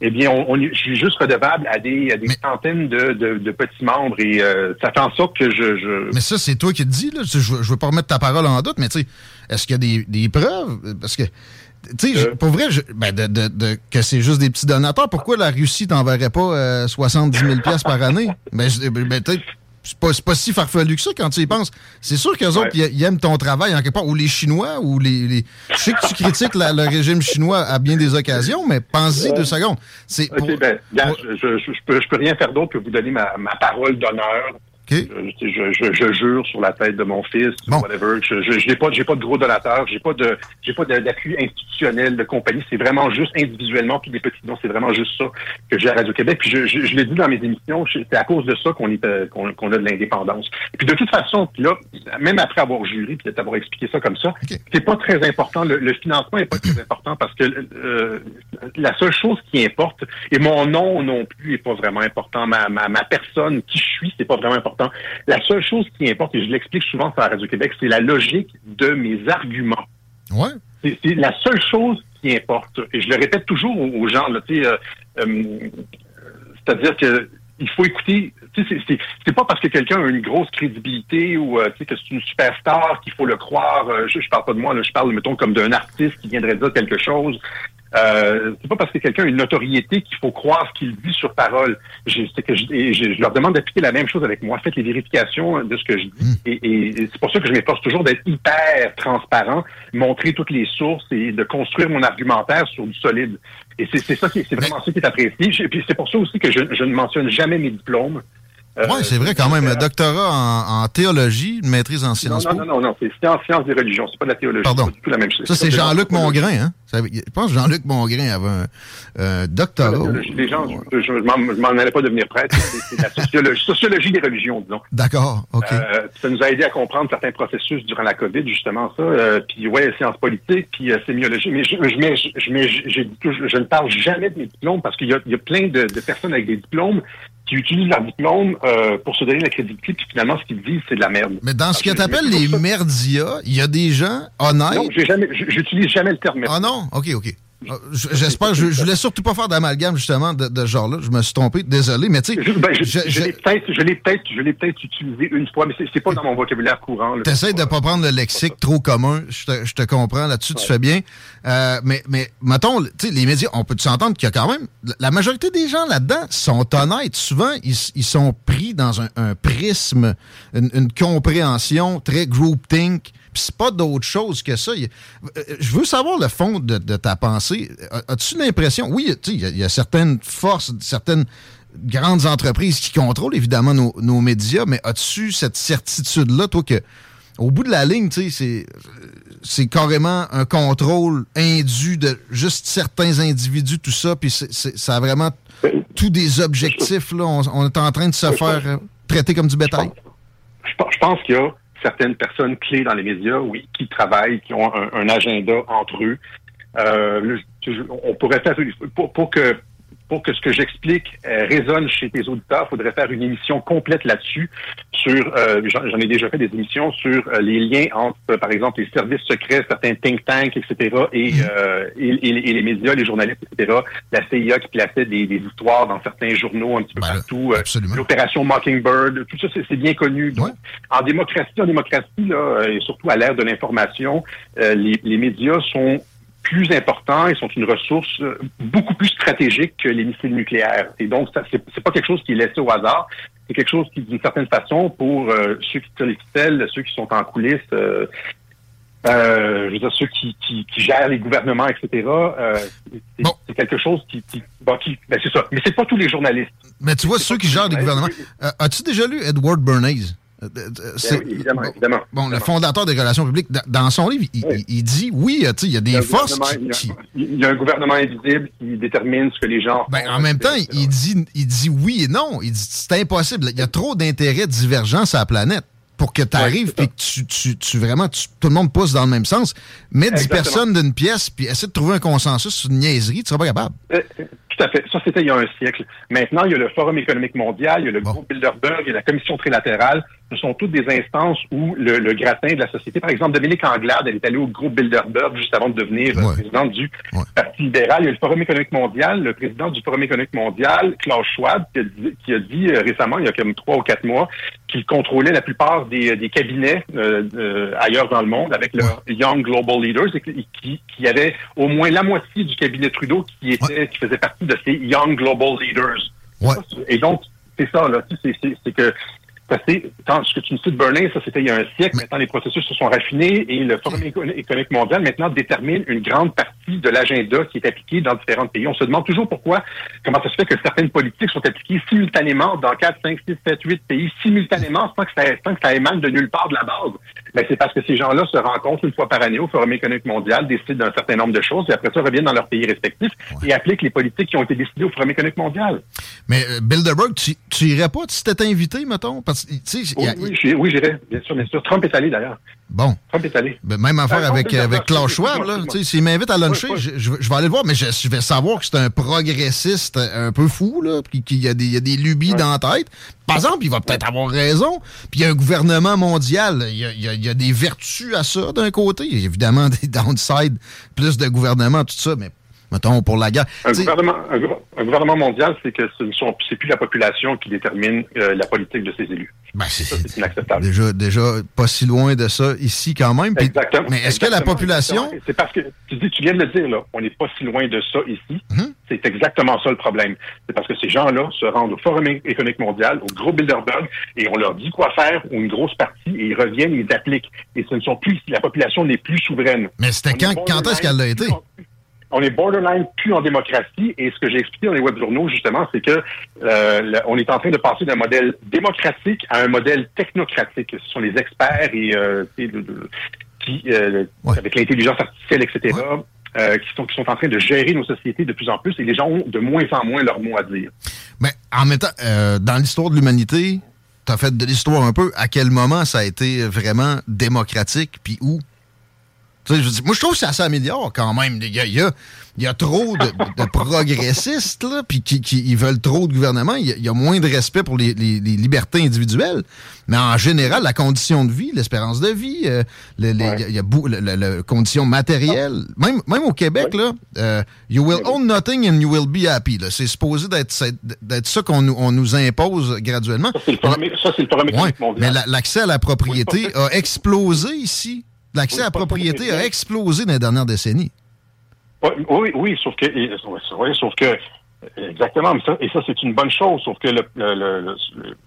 eh bien, on, je suis juste redevable à des, à des centaines de, de, petits membres et euh, ça fait en sorte que je... je... Mais ça, c'est toi qui te dis, là. Je, je veux pas remettre ta parole en doute, mais tu sais, est-ce qu'il y a des, des preuves? Parce que tu sais, euh. pour vrai, ben de, que c'est juste des petits donateurs, pourquoi la Russie t'enverrait pas 70 000 par année? Ben, ben, ben peut-être c'est pas, pas, si farfelu que ça quand tu y penses. C'est sûr qu'eux autres, ils aiment ton travail en quelque part. Ou les Chinois, ou les. Je sais que tu critiques le régime chinois à bien des occasions, mais pense-y deux secondes. C'est ben, je, je, peux, je peux rien faire d'autre que vous donner ma, ma parole d'honneur je, je, jure sur la tête de mon fils, whatever. Je n'ai pas, j'ai pas de gros donateurs, j'ai pas de, j'ai pas d'appui institutionnel de compagnie. C'est vraiment juste individuellement puis des petits dons. C'est vraiment juste ça que j'ai à Radio Québec. Puis je, je, l'ai dit dans mes émissions, c'est à cause de ça qu'on est, euh, qu'on, a de l'indépendance. Puis de toute façon, là, même après avoir juré puis avoir expliqué ça comme ça, c'est pas très important. Le, financement est pas très important parce que euh, la seule chose qui importe et mon nom non plus est pas vraiment important. Ma, ma, ma personne, qui je suis, c'est pas vraiment important la seule chose qui importe, et je l'explique souvent sur la Radio-Québec, c'est la logique de mes arguments. Ouais. C'est la seule chose qui importe. Et je le répète toujours aux gens, euh, euh, c'est-à-dire que il faut écouter. C'est pas parce que quelqu'un a une grosse crédibilité ou euh, que c'est une superstar qu'il faut le croire. je, je parle pas de moi, je parle, mettons, comme d'un artiste qui viendrait dire quelque chose. Euh, c'est pas parce que quelqu'un a une notoriété qu'il faut croire ce qu'il dit sur parole. Je, que je, je, leur demande d'appliquer la même chose avec moi. Faites les vérifications de ce que je dis. Hmm. Et, et c'est pour ça que je m'efforce toujours d'être hyper transparent, montrer toutes les sources et de construire mon argumentaire sur du solide. Et c'est ça qui c'est vraiment ça qui est apprécié. Et puis c'est pour ça aussi que je, je ne mentionne jamais mes diplômes. Euh, oui, c'est vrai quand même. Un doctorat en, théologie, une maîtrise en sciences. Non, non, non, non, c'est sciences, sciences des religions. C'est pas de la théologie. Pardon. C'est la même chose. Ça, c'est Jean-Luc Mongrain, hein? Je pense que Jean-Luc Mongrain avait un doctorat. Les gens, je, je m'en allais pas devenir prêtre. C'est la sociologie, sociologie des religions, disons. D'accord, OK. Euh, ça nous a aidé à comprendre certains processus durant la COVID, justement, ça. Euh, puis, ouais, sciences politiques, puis euh, sémiologie. Mais je, je, ne parle jamais de mes diplômes parce qu'il y a, il y a plein de, de personnes avec des diplômes qui utilisent leur diplôme euh, pour se donner la crédibilité, puis finalement, ce qu'ils disent, c'est de la merde. Mais dans ce que tu appelles les merdias, il y a des gens honnêtes? Non, j'utilise jamais le terme. Ah non? OK, OK. Ah, j'espère, je, je voulais surtout pas faire d'amalgame justement de, ce genre-là. Je me suis trompé, désolé, mais tu sais. Ben, je, l'ai peut-être, je l'ai peut-être, utilisé une fois, mais c'est pas dans mon vocabulaire courant. T'essayes de pas prendre le lexique trop commun. Je te, comprends là-dessus, tu fais bien. Euh, mais, mais mettons, tu sais, les médias, on peut s'entendre qu'il y a quand même la majorité des gens là-dedans sont honnêtes. Souvent, ils, ils sont pris dans un, un prisme, une, une compréhension très groupthink c'est pas d'autre chose que ça. Euh, je veux savoir le fond de, ta pensée. As-tu l'impression, oui, il y, a certaines forces, certaines grandes entreprises qui contrôlent évidemment nos, médias, mais as-tu cette certitude-là, toi, que au bout de la ligne, tu sais, c'est carrément un contrôle indu de juste certains individus, tout ça, puis ça a vraiment tous des objectifs, là. On, est en train de se faire traiter comme du bétail. Je pense qu'il y a certaines personnes clés dans les médias, oui, qui travaillent, qui ont un, agenda entre eux. Euh, on pourrait faire pour, pour que pour que ce que j'explique euh, résonne chez tes auditeurs, il faudrait faire une émission complète là-dessus. Sur, euh, j'en ai déjà fait des émissions sur euh, les liens entre, par exemple, les services secrets, certains think tanks, etc., et, mhm. et, les médias, les journalistes, etc. La CIA qui plaçait des, histoires dans certains journaux un petit peu ben, partout. L'opération Mockingbird, tout ça, c'est bien connu. Donc, En démocratie, en démocratie, là, et surtout à l'ère de l'information, les, les médias sont plus importants et sont une ressource euh, beaucoup plus stratégique que les missiles nucléaires. Et donc, c'est pas quelque chose qui est laissé au hasard. C'est quelque chose qui, d'une certaine façon, pour euh, ceux qui tirent les ficelles, ceux qui sont en coulisses, euh, euh, je veux dire, ceux qui, qui, qui gèrent les gouvernements, etc., euh, c'est quelque chose qui... qui, bon, qui ben c'est ça. Mais c'est pas tous les journalistes. Mais tu vois, ceux qui gèrent les gouvernements... As-tu déjà lu Edward Bernays? Euh, euh, ben oui, évidemment, évidemment. Bon, le fondateur des relations publiques, dans son livre, il, dit oui, il y a des forces qui, Il y a un gouvernement invisible qui détermine ce que les gens. Ben, en même temps, il dit, il dit oui et non. Il dit c'est impossible. Il y a trop d'intérêts divergents sur la planète pour que tu arrives et que tu, tu, tu vraiment, tout le monde pousse dans le même sens. Mets 10 personnes d'une pièce puis essaie de trouver un consensus sur une niaiserie, tu seras pas capable. Euh, tout à fait. Ça, c'était il y a un siècle. Maintenant, il y a le Forum économique mondial, il y a le groupe Bilderberg, il y a la Commission trilatérale. Ce sont toutes des instances où le, gratin de la société, par exemple, Dominique Anglade, elle est allée au groupe Bilderberg juste avant de devenir président du Parti libéral. Il y a le Forum économique mondial, le président du Forum économique mondial, Klaus Schwab, qui a dit, euh, récemment, il y a comme trois ou quatre mois, qu'il contrôlait la plupart des, cabinets euh, ailleurs dans le monde avec leurs Young Global Leaders et qui, qui avait au moins la moitié du cabinet Trudeau qui était qui faisait partie de ces Young Global Leaders. Et donc, c'est ça, là, c'est que quand ce que tu me cites, Berlin, ça c'était il y a un siècle. Maintenant, les processus se sont raffinés et le Forum économique mondial maintenant détermine une grande partie de l'agenda qui est appliqué dans différents pays. On se demande toujours pourquoi, comment ça se fait que certaines politiques sont appliquées simultanément dans 4, 5, 6, 7, 8 pays, simultanément, sans que ça, sans que ça émane de nulle part de la base. Mais c'est parce que ces gens-là se rencontrent une fois par année au Forum économique mondial, décident d'un certain nombre de choses, et après ça reviennent dans leur pays respectifs et appliquent les politiques qui ont été décidées au Forum économique mondial. Mais euh, Bilderberg, tu, tu irais pas? Si t'étais invité, mettons? Parce, oui, oui, j'irais, bien sûr, bien sûr. Trump est allé d'ailleurs. Bon. Trump est allé. Ben, même affaire avec, avec Klaus Schwab, là. S'il m'invite à luncher, je, vais aller le voir, mais je, vais savoir que c'est un progressiste un peu fou, là, qu'il y, a des, y a des lubies dans la tête. Par exemple, il va peut-être avoir raison. Puis il y a un gouvernement mondial. Il y a, y a, des vertus à ça d'un côté. Il y a évidemment des downsides, plus de gouvernement, tout ça, mais mettons, pour la guerre. Un, gouvernement, un, gouvernement, mondial, c'est que ce n'est plus la population qui détermine euh, la politique de ses élus. Ben, c'est inacceptable. Déjà, déjà, pas si loin de ça ici quand même. Exactement. Mais est-ce que la population... C'est parce que, tu, dis, tu viens de le dire, là, on n'est pas si loin de ça ici. Mhm. C'est exactement ça le problème. C'est parce que ces gens-là se rendent au Forum économique mondial, au gros Bilderberg, et on leur dit quoi faire, ou une grosse partie, et ils reviennent, ils appliquent. Et ce ne sont plus, la population n'est plus souveraine. Mais c'était quand, quand est-ce qu'elle l'a été? on est borderline plus en démocratie. Et ce que j'ai expliqué dans les web journaux, justement, c'est que euh, on est en train de passer d'un modèle démocratique à un modèle technocratique. Ce sont les experts et euh, qui, euh, avec l'intelligence artificielle, etc., qui, sont, qui sont en train de gérer nos sociétés de plus en plus et les gens ont de moins en moins leur mot à dire. Mais en temps, dans l'histoire de l'humanité, tu as fait de l'histoire un peu. À quel moment ça a été vraiment démocratique, puis où? Je moi, je trouve que ça s'améliore quand même. Il y a, il y a, trop de, progressistes, là, puis qui, qui ils veulent trop de gouvernement. Il y, a, moins de respect pour les, les, libertés individuelles. Mais en général, la condition de vie, l'espérance de vie, euh, les, il y a, la, condition matérielle, même, même au Québec, là, euh, you will own nothing and you will be happy. C'est supposé d'être ça qu'on on nous impose graduellement. Ça, c'est le premier, Mais l'accès à la propriété a explosé ici L'accès à la propriété a explosé dans les dernières décennies. Oui, oui, sauf que, sauf que, exactement, et ça, c'est une bonne chose, sauf que le,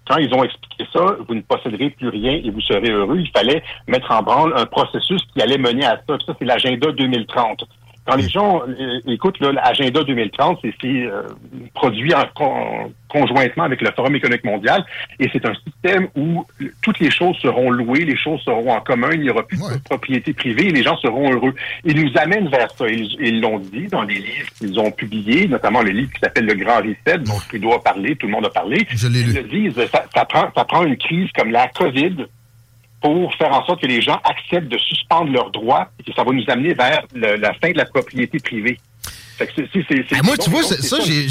quand ils ont expliqué ça, vous ne posséderez plus rien et vous serez heureux, il fallait mettre en branle un processus qui allait mener à ça. Ça, c'est l'agenda 2030. Quand les gens euh, écoutent l'agenda 2030, c'est euh, produit en, conjointement avec le Forum économique mondial, et c'est un système où toutes les choses seront louées, les choses seront en commun, il n'y aura plus de propriété privée, et les gens seront heureux. Ils nous amènent vers ça. Ils l'ont dit dans les livres qu'ils ont publiés, notamment le livre qui s'appelle Le Grand Reset, dont Trudeau a parlé, tout le monde a parlé. Je l'ai lu. Ils le disent, ça, ça, prend, ça prend une crise comme la COVID pour faire en sorte que les gens acceptent de suspendre leurs droits et que ça va nous amener vers la fin de la propriété privée. moi, tu vois, ça, j'ai,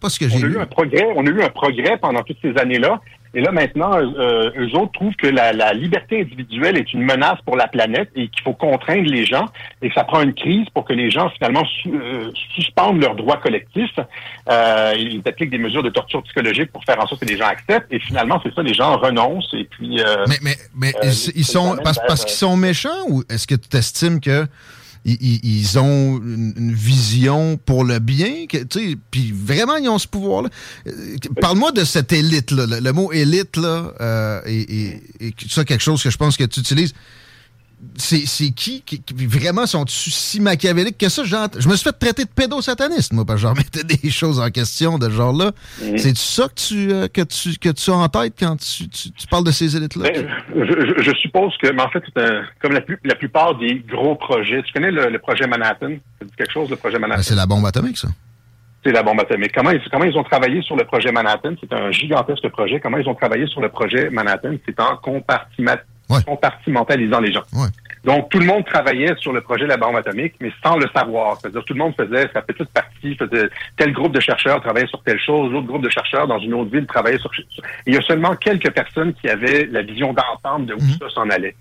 pas ce que j'ai eu un progrès. On a eu un progrès pendant toutes ces années-là. Et là, maintenant, euh, eux autres trouvent que la, liberté individuelle est une menace pour la planète et qu'il faut contraindre les gens et que ça prend une crise pour que les gens, finalement, euh, suspendent leurs droits collectifs. Euh, ils appliquent des mesures de torture psychologique pour faire en sorte que les gens acceptent. Et finalement, c'est ça, les gens renoncent et puis... Euh, mais mais, mais ils, sont... Parce, parce qu'ils sont méchants ou est-ce que tu estimes que ils, ont une, vision pour le bien, puis vraiment, ils ont ce pouvoir-là. Euh, parle-moi de cette élite-là. Le, mot élite, là, euh, et, ça, quelque chose que je pense que tu utilises c'est qui, qui, vraiment sont si machiavéliques que ça? Je me suis fait traiter de pédosataniste, moi, parce que j'en mettais [LAUGHS] des choses en question de ce genre-là. Mhm. C'est ça que tu, euh, que, tu, que tu as en tête quand tu, tu, parles de ces élites-là? Ben, je, suppose que, mais en fait, comme la, la, plupart des gros projets, tu connais le, projet Manhattan? Ça dit quelque chose, le projet Manhattan? Ben, c'est la bombe atomique, ça. C'est la bombe atomique. Comment ils, comment ils ont travaillé sur le projet Manhattan? C'est un gigantesque projet. Comment ils ont travaillé sur le projet Manhattan? C'est en compartiment compartimentalisant les gens. Donc, tout le monde travaillait sur le projet de la bombe atomique, mais sans le savoir. C'est-à-dire, tout le monde faisait sa petite partie, faisait tel groupe de chercheurs travaillait sur telle chose, l'autre groupe de chercheurs dans une autre ville travaillait sur... Il y a seulement quelques personnes qui avaient la vision d'entendre de où mhm. ça s'en allait.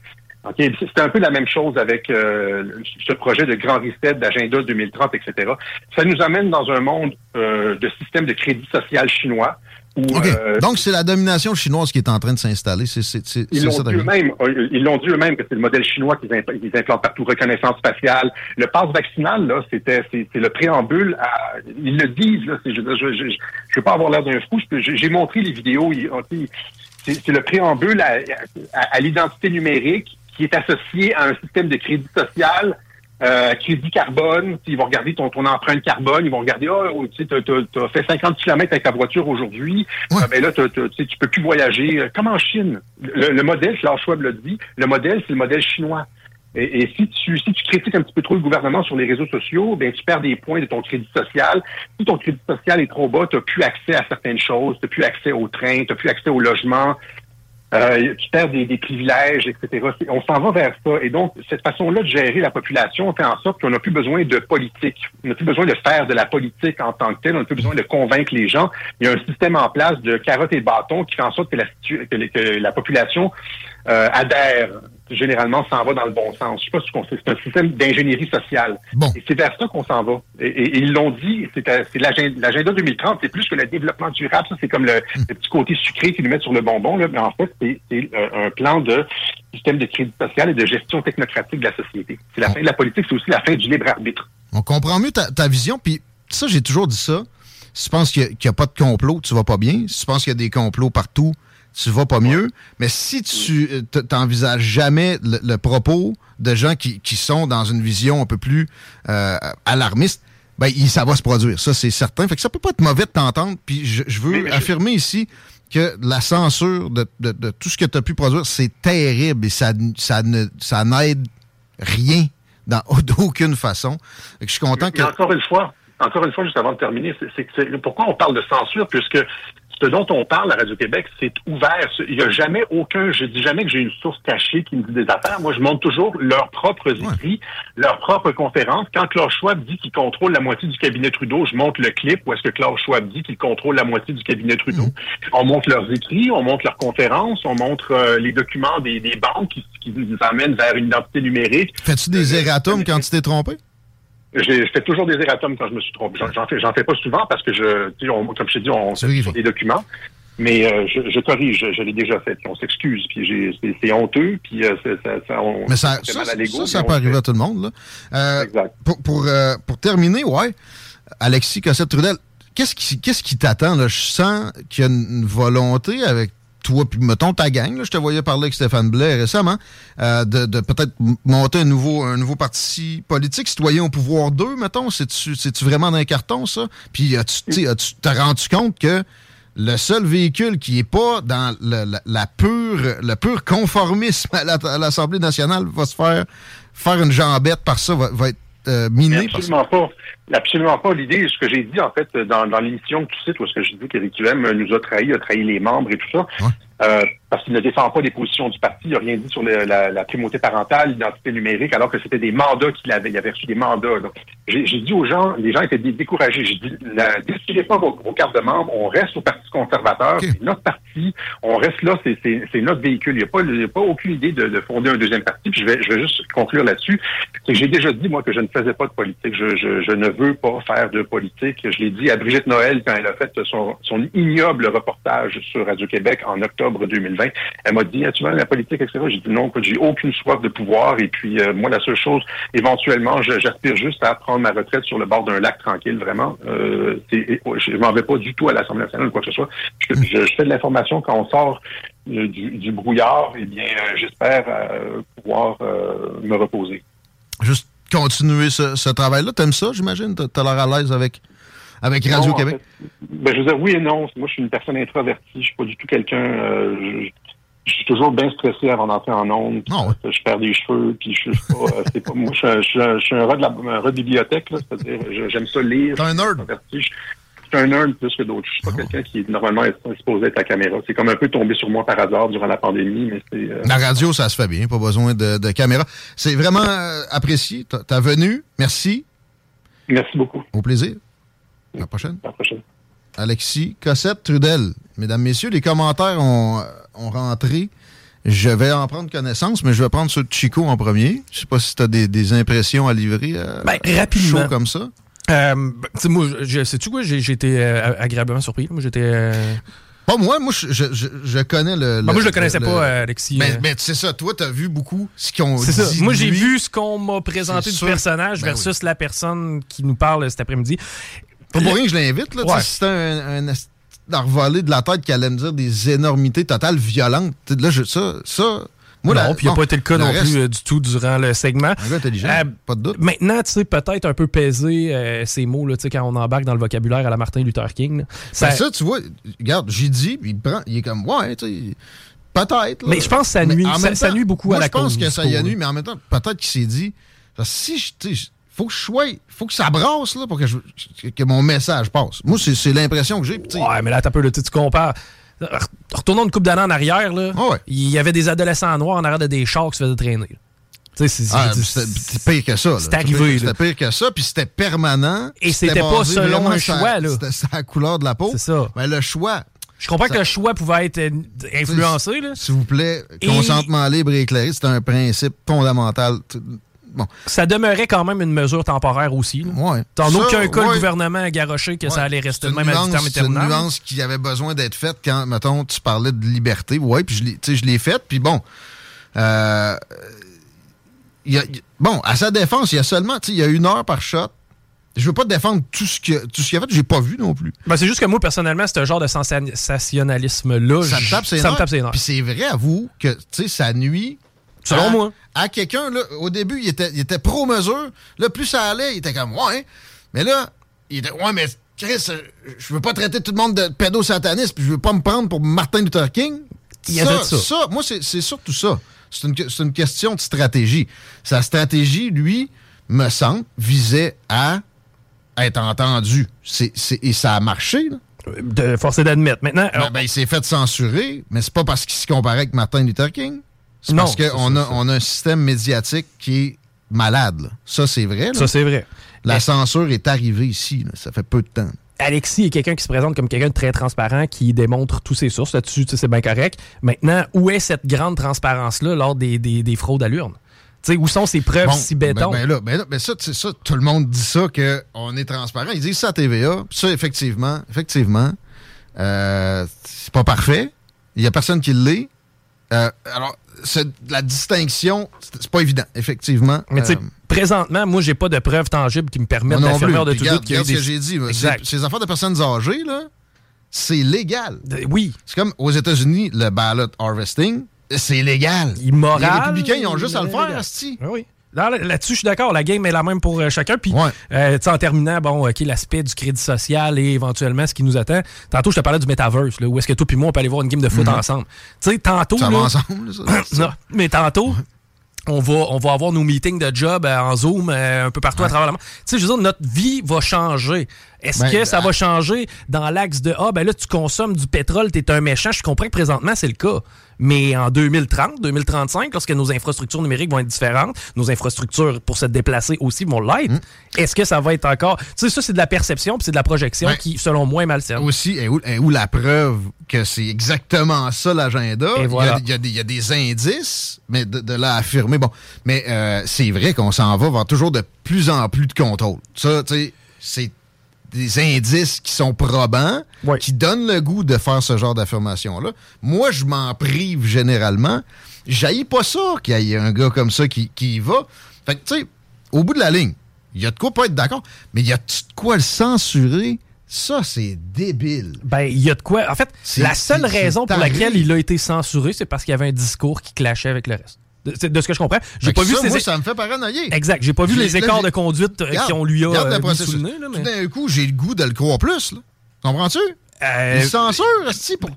Okay. C'était un peu la même chose avec euh, ce projet de grand reset, d'agenda 2030, etc. Ça nous amène dans un monde euh, de système de crédit social chinois euh, Donc, c'est la domination chinoise qui est en train de s'installer. Ils l'ont dit eux-mêmes. Euh, ils l'ont dit eux-mêmes que c'est le modèle chinois qu'ils implantent partout, reconnaissance faciale. Le passe vaccinal, là, c'était c'est le préambule. ils le disent. Là, je ne veux pas avoir l'air d'un fou. J'ai montré les vidéos. C'est le préambule à l'identité numérique qui est associé à un système de crédit social euh, crédit carbone, ils vont regarder ton, ton empreinte carbone, ils vont regarder, oh, tu as fait 50 km avec ta voiture aujourd'hui, ah, ben là, tu peux plus voyager. Comme en Chine. Le, modèle, Klaus Schwab l'a dit, le modèle, c'est le modèle chinois. Et, si, tu, si tu critiques un petit peu trop le gouvernement sur les réseaux sociaux, ben tu perds des points de ton crédit social. Si ton crédit social est trop bas, tu n'as plus accès à certaines choses, tu n'as plus accès au train, tu n'as plus accès au logement, euh, tu perds des, privilèges, etc. On s'en va vers ça. Et donc, cette façon-là de gérer la population fait en sorte qu'on n'a plus besoin de politique. On n'a plus besoin de faire de la politique en tant que telle. On n'a plus besoin de convaincre les gens. Il y a un système en place de carottes et de bâtons qui fait en sorte que la, que, la population euh, adhère. Généralement, s'en va dans le bon sens. Je sais pas si c'est c'est un système d'ingénierie sociale. Bon. Et c'est vers ça qu'on s'en va. Et, et- et ils l'ont dit, c'est euh, l'agenda l'agenda 2030, c'est plus que le développement durable. Ça, c'est comme le, le petit côté sucré qu'ils nous mettent sur le bonbon. Là. Mais en fait, c'est euh, un plan de système de crédit social et de gestion technocratique de la société. C'est la fin de la politique, c'est aussi la fin du libre arbitre. On comprend mieux ta, ta vision. Puis ça, j'ai toujours dit ça. Si tu penses qu'il n'y a, pas de complot, tu vas pas bien. Si tu penses qu'il y a des complots partout, tu vas pas mieux. Mais si tu euh, t'envisages jamais le, le propos de gens qui, qui sont dans une vision un peu plus euh, alarmiste, ben, il- ça va se produire. Ça, c'est certain. Fait que ça peut pas être mauvais de t'entendre. Puis je, je veux affirmer ici que la censure de, de- de tout ce que tu as pu produire, c'est terrible et ça, ça ne ça n'aide rien dans, [LAUGHS] d'aucune façon. Je suis content que. Mais encore une fois, encore une fois, juste avant de terminer, c'est c'est que c'est- pourquoi on parle de censure, puisque ce dont on parle à Radio-Québec, c'est ouvert. Il n'y a jamais aucun, je dis jamais que j'ai une source cachée qui me dit des affaires. Moi, je montre toujours leurs propres écrits, leurs propres conférences. Quand Claude Schwab dit qu'il contrôle la moitié du cabinet Trudeau, je montre le clip où est-ce que Claude Schwab dit qu'il contrôle la moitié du cabinet Trudeau. On montre leurs écrits, on montre leurs conférences, on montre euh, les documents des, des banques qui, qui nous amènent vers une identité numérique. Fais-tu des erratums quand tu t'es trompé? J'ai- Je fais toujours des erratums quand je me suis trompé. J'en- fais, fais pas souvent parce que je, on- comme je t'ai dit, on fait des documents. Mais euh, je, je corrige, je, je l'ai déjà fait. Puis on s'excuse. Puis c'est honteux. Puis euh, ça, ça, on, Mais ça, ça, mal à ça, ça peut arriver fait. à tout le monde. Là. Euh, Exact. pour, pour, pour terminer, ouais, Alexis Cossette-Trudel, qu'est-ce qui, qu'est-ce qui t'attend? Je sens qu'il y a une volonté avec toi, puis mettons ta gang, là, je te voyais parler avec Stéphane Blais récemment, euh, de, de peut-être monter un nouveau, un nouveau parti politique, citoyen au pouvoir 2, mettons. C'est-tu, c'est-tu vraiment dans un carton, ça? Puis as-tu, as-tu t'as rendu compte que le seul véhicule qui est pas dans le- la, la pure, le pur conformisme à l'Assemblée nationale va se faire faire une jambette par ça, va, va être euh, par. Absolument pas. Absolument pas. L'idée, ce que j'ai dit, en fait, dans, dans l'émission que tu cites, où est-ce que j'ai dit qu'Éric nous a trahi, a trahi les membres et tout ça, Ouais. Euh, parce qu'il ne défend pas les positions du parti, il n'a rien dit sur le- la, la primauté parentale, l'identité numérique, alors que c'était des mandats qu'il avait. Il avait reçu des mandats. J'ai j'ai dit aux gens, les gens étaient dé- découragés. J'ai dit, ne décidez pas vos, vos cartes de membres, on reste au Parti conservateur, c'est notre parti, on reste là, c'est- c'est c'est notre véhicule. Il n'y a, pas- il y a pas aucune idée de, de fonder un deuxième parti. Puis je vais, je vais juste conclure là-dessus. C'est que j'ai déjà dit, moi, que je ne faisais pas de politique. Je, je, je ne veux pas faire de politique. Je l'ai dit à Brigitte Noël quand elle a fait son, son ignoble reportage sur Radio-Québec en octobre 2020. Elle m'a dit, as-tu vu la politique, etc. J'ai dit non, j'ai aucune soif de pouvoir. Et puis, euh, moi, la seule chose, éventuellement, j'aspire juste à prendre ma retraite sur le bord d'un lac tranquille, vraiment. Euh, c'est- je m'en vais pas du tout à l'Assemblée nationale ou quoi que ce soit. Je, je- je fais de l'information quand on sort euh, du, du brouillard. Eh bien, euh, j'espère euh, pouvoir me reposer. Juste continuer ce, ce travail-là. T'aimes ça, j'imagine? T'as l'air à l'aise avec, avec en Radio-Québec? fait, ben, je veux dire, oui et non. Moi, je suis une personne introvertie. Je suis pas du tout quelqu'un. euh, je, suis toujours bien stressé avant d'entrer en ondes. Ah ouais. Je perds des cheveux. Puis je, suis pas. euh, c'est pas moi. Je, suis un- je suis un- je suis un rat de la un rat de bibliothèque. C'est-à-dire, j'aime ça lire. T'es un nerd. Je suis un nerd plus que d'autres. Je suis pas Ah. quelqu'un qui est normalement exposé être à la caméra. C'est comme un peu tombé sur moi par hasard durant la pandémie, mais c'est. euh, La radio, ça se fait bien, pas besoin de, de caméra. C'est vraiment apprécié. Ta venue, merci. Merci beaucoup. Au plaisir. À la prochaine? À la prochaine. Alexis Cossette Trudel. Mesdames, Messieurs, les commentaires ont, ont rentré. Je vais en prendre connaissance, mais je vais prendre ceux de Chico en premier. Je sais pas si tu as des, des impressions à livrer. euh, Ben, rapidement. chaud comme ça. Euh, ben, tu sais, moi, je, sais-tu quoi? J'ai j'ai été euh, agréablement surpris. Moi, j'étais. euh, Pas moi, moi, je, je- je- je connais le. ben, moi, je le connaissais le- pas, euh, Alexis. Mais, euh. mais c'est ça, toi, t'as vu beaucoup ce qu'ils ont dit. C'est ça. Moi, j'ai vu ce qu'on m'a présenté C'est du sûr. personnage Ben versus la personne qui nous parle cet après-midi. Pas pour rien que je l'invite, là. Ouais. Si c'était un, un de la tête qui allait me dire des énormités totales violentes. Là, je, ça, ça. Moi, non, puis il n'a pas été le cas le non reste, plus euh, du tout durant le segment. Un intelligent, Euh, pas de doute. Maintenant, tu sais, peut-être un peu peser euh, ces mots là, tu sais, quand on embarque dans le vocabulaire à la Martin Luther King. là. Ça, ça, tu vois, regarde, j'ai dit, puis il, prend, il est comme, ouais, tu sais, peut-être. Mais je pense que ça nuit- ça- nuit beaucoup moi, à la Je pense cause que ça y a nuit, mais en même temps, peut-être qu'il s'est dit, si je, faut que je sois, faut que ça brasse, là, pour que, je- que mon message passe. Moi, c'est l'impression que j'ai. Ouais, mais là, t'as peu, là, tu compares. Re- Retournons une couple d'années en arrière, là. Ah ouais. Il y avait des adolescents noirs en arrière de des chars qui se faisaient traîner. Ah, c'était c'était pire que ça. C'était arrivé. C'était pire que ça, puis c'était permanent. Et c'était pas selon un choix, là. C'était la couleur de la peau. C'est ça. Mais le choix, Je comprends Ça- que le choix pouvait être euh, influencé, là. S'il vous plaît, Et- consentement libre et éclairé, c'est un principe fondamental. Bon, Ça demeurait quand même une mesure temporaire aussi. là. ouais. Ça, aucun cas, ouais. le gouvernement a garoché que Ouais. ça allait rester une même à nuance- vitam C'est une nuance qui avait besoin d'être faite quand, mettons, tu parlais de liberté. Oui, puis je l'ai- faite. Puis bon, euh, y a- il- bon, à sa défense, il y a seulement, tu sais, il y a une heure par shot. Je veux pas défendre tout ce que tout ce qu'il a fait, j'ai pas vu non plus. Ben, c'est juste que moi, personnellement, c'est un genre de sensationnalisme-là. Ça me je- tape ses ça me tape ses nerfs. Puis c'est vrai à vous que, tu sais, ça nuit. Selon à- moi. À quelqu'un, là, au début, il était, il était pro-mesure. Là, plus ça allait, il était comme, ouais. Mais là, il était, ouais, mais Chris, euh, je veux pas traiter tout le monde de pédosataniste, puis je veux pas me prendre pour Martin Luther King. Il de ça. moi, c'est c'est surtout ça. C'est une, une question de stratégie. Sa stratégie, lui, me semble, visait à être entendu. C'est- c'est- et ça a marché, là. De forcer d'admettre. Maintenant, Ben, ben, il s'est fait censurer, mais c'est pas parce qu'il se comparait avec Martin Luther King. C'est Non, parce qu'on a, on a un système médiatique qui est malade. là. Ça, c'est vrai. là. ça, c'est vrai. La Mais- censure est arrivée ici. là. Ça fait peu de temps. Alexis est quelqu'un qui se présente comme quelqu'un de très transparent, qui démontre toutes ses sources là-dessus, c'est bien correct. Maintenant, où est cette grande transparence-là lors des, des- des fraudes à l'urne? Tu sais, où sont ces preuves Bon, si béton? Ben, ben là, ben là, ben ça, c'est ça, tout le monde dit ça, qu'on est transparent. Ils disent ça à TVA. Ça, effectivement, effectivement, euh, c'est pas parfait. Il y a personne qui l'est. Euh, alors, la distinction, c'est pas évident, effectivement. Mais tu sais, Euh, présentement, moi, j'ai pas de preuves tangibles qui me permettent plus. de tout doute qu'il y a eu regarde ce que j'ai dit. Ces, affaires de personnes âgées, là, c'est légal. De- Oui, C'est comme aux États-Unis, le ballot harvesting, c'est légal. immoral. Les républicains, ils ont juste à le faire. Ah oui. Là- Là-dessus, je suis d'accord. La game est la même pour euh, chacun. Puis, Ouais. euh, en terminant, bon, OK, l'aspect du crédit social et éventuellement ce qui nous attend. Tantôt, je te parlais du metaverse, là, où est-ce que toi puis moi, on peut aller voir une game de foot ensemble. Tu sais, tantôt. Mhm. Ça là- va ensemble, ça? [COUGHS] non, mais tantôt, on va, on va avoir nos meetings de job euh, en Zoom euh, un peu partout à travers le monde. Tu sais, je veux dire, notre vie va changer. Est-ce Ben, que ça ah. va changer dans l'axe de Ah, ben là, tu consommes du pétrole, t'es un méchant? Je comprends que présentement, c'est le cas. Mais en 2030, 2035, lorsque nos infrastructures numériques vont être différentes, nos infrastructures pour se déplacer aussi vont l'être, Hmm. est-ce que ça va être encore? Tu sais, ça, c'est de la perception puis c'est de la projection Ben, qui, selon moi, est malsaine. Aussi, et où, et où la preuve que c'est exactement ça l'agenda? Il y a- il des- il y a des indices, mais de, de là à affirmer. Bon, mais euh, c'est vrai qu'on s'en va vers toujours de plus en plus de contrôle. Ça, tu sais, c'est des indices qui sont probants, qui donnent le goût de faire ce genre d'affirmation-là. Moi, je m'en prive généralement. J'haïs pas ça qu'il y ait un gars comme ça qui, qui y va. Fait que, tu sais, au bout de la ligne, il y a de quoi pas être d'accord, mais il y a de quoi le censurer? Ça, c'est débile. Ben, il y a de quoi. En fait, la seule raison pour laquelle il a été censuré, c'est parce qu'il y avait un discours qui clashait avec le reste. De, c'est de ce que je comprends. J'ai pas vu ça, ces moi, ça me fait paranoïer. Exact. J'ai pas vu les écarts de conduite euh, Regarde, qu'on lui a euh, le nez. là, Tout d'un coup, j'ai le goût de le croire plus. Là. Comprends-tu? Euh, Il censure, esti, pour,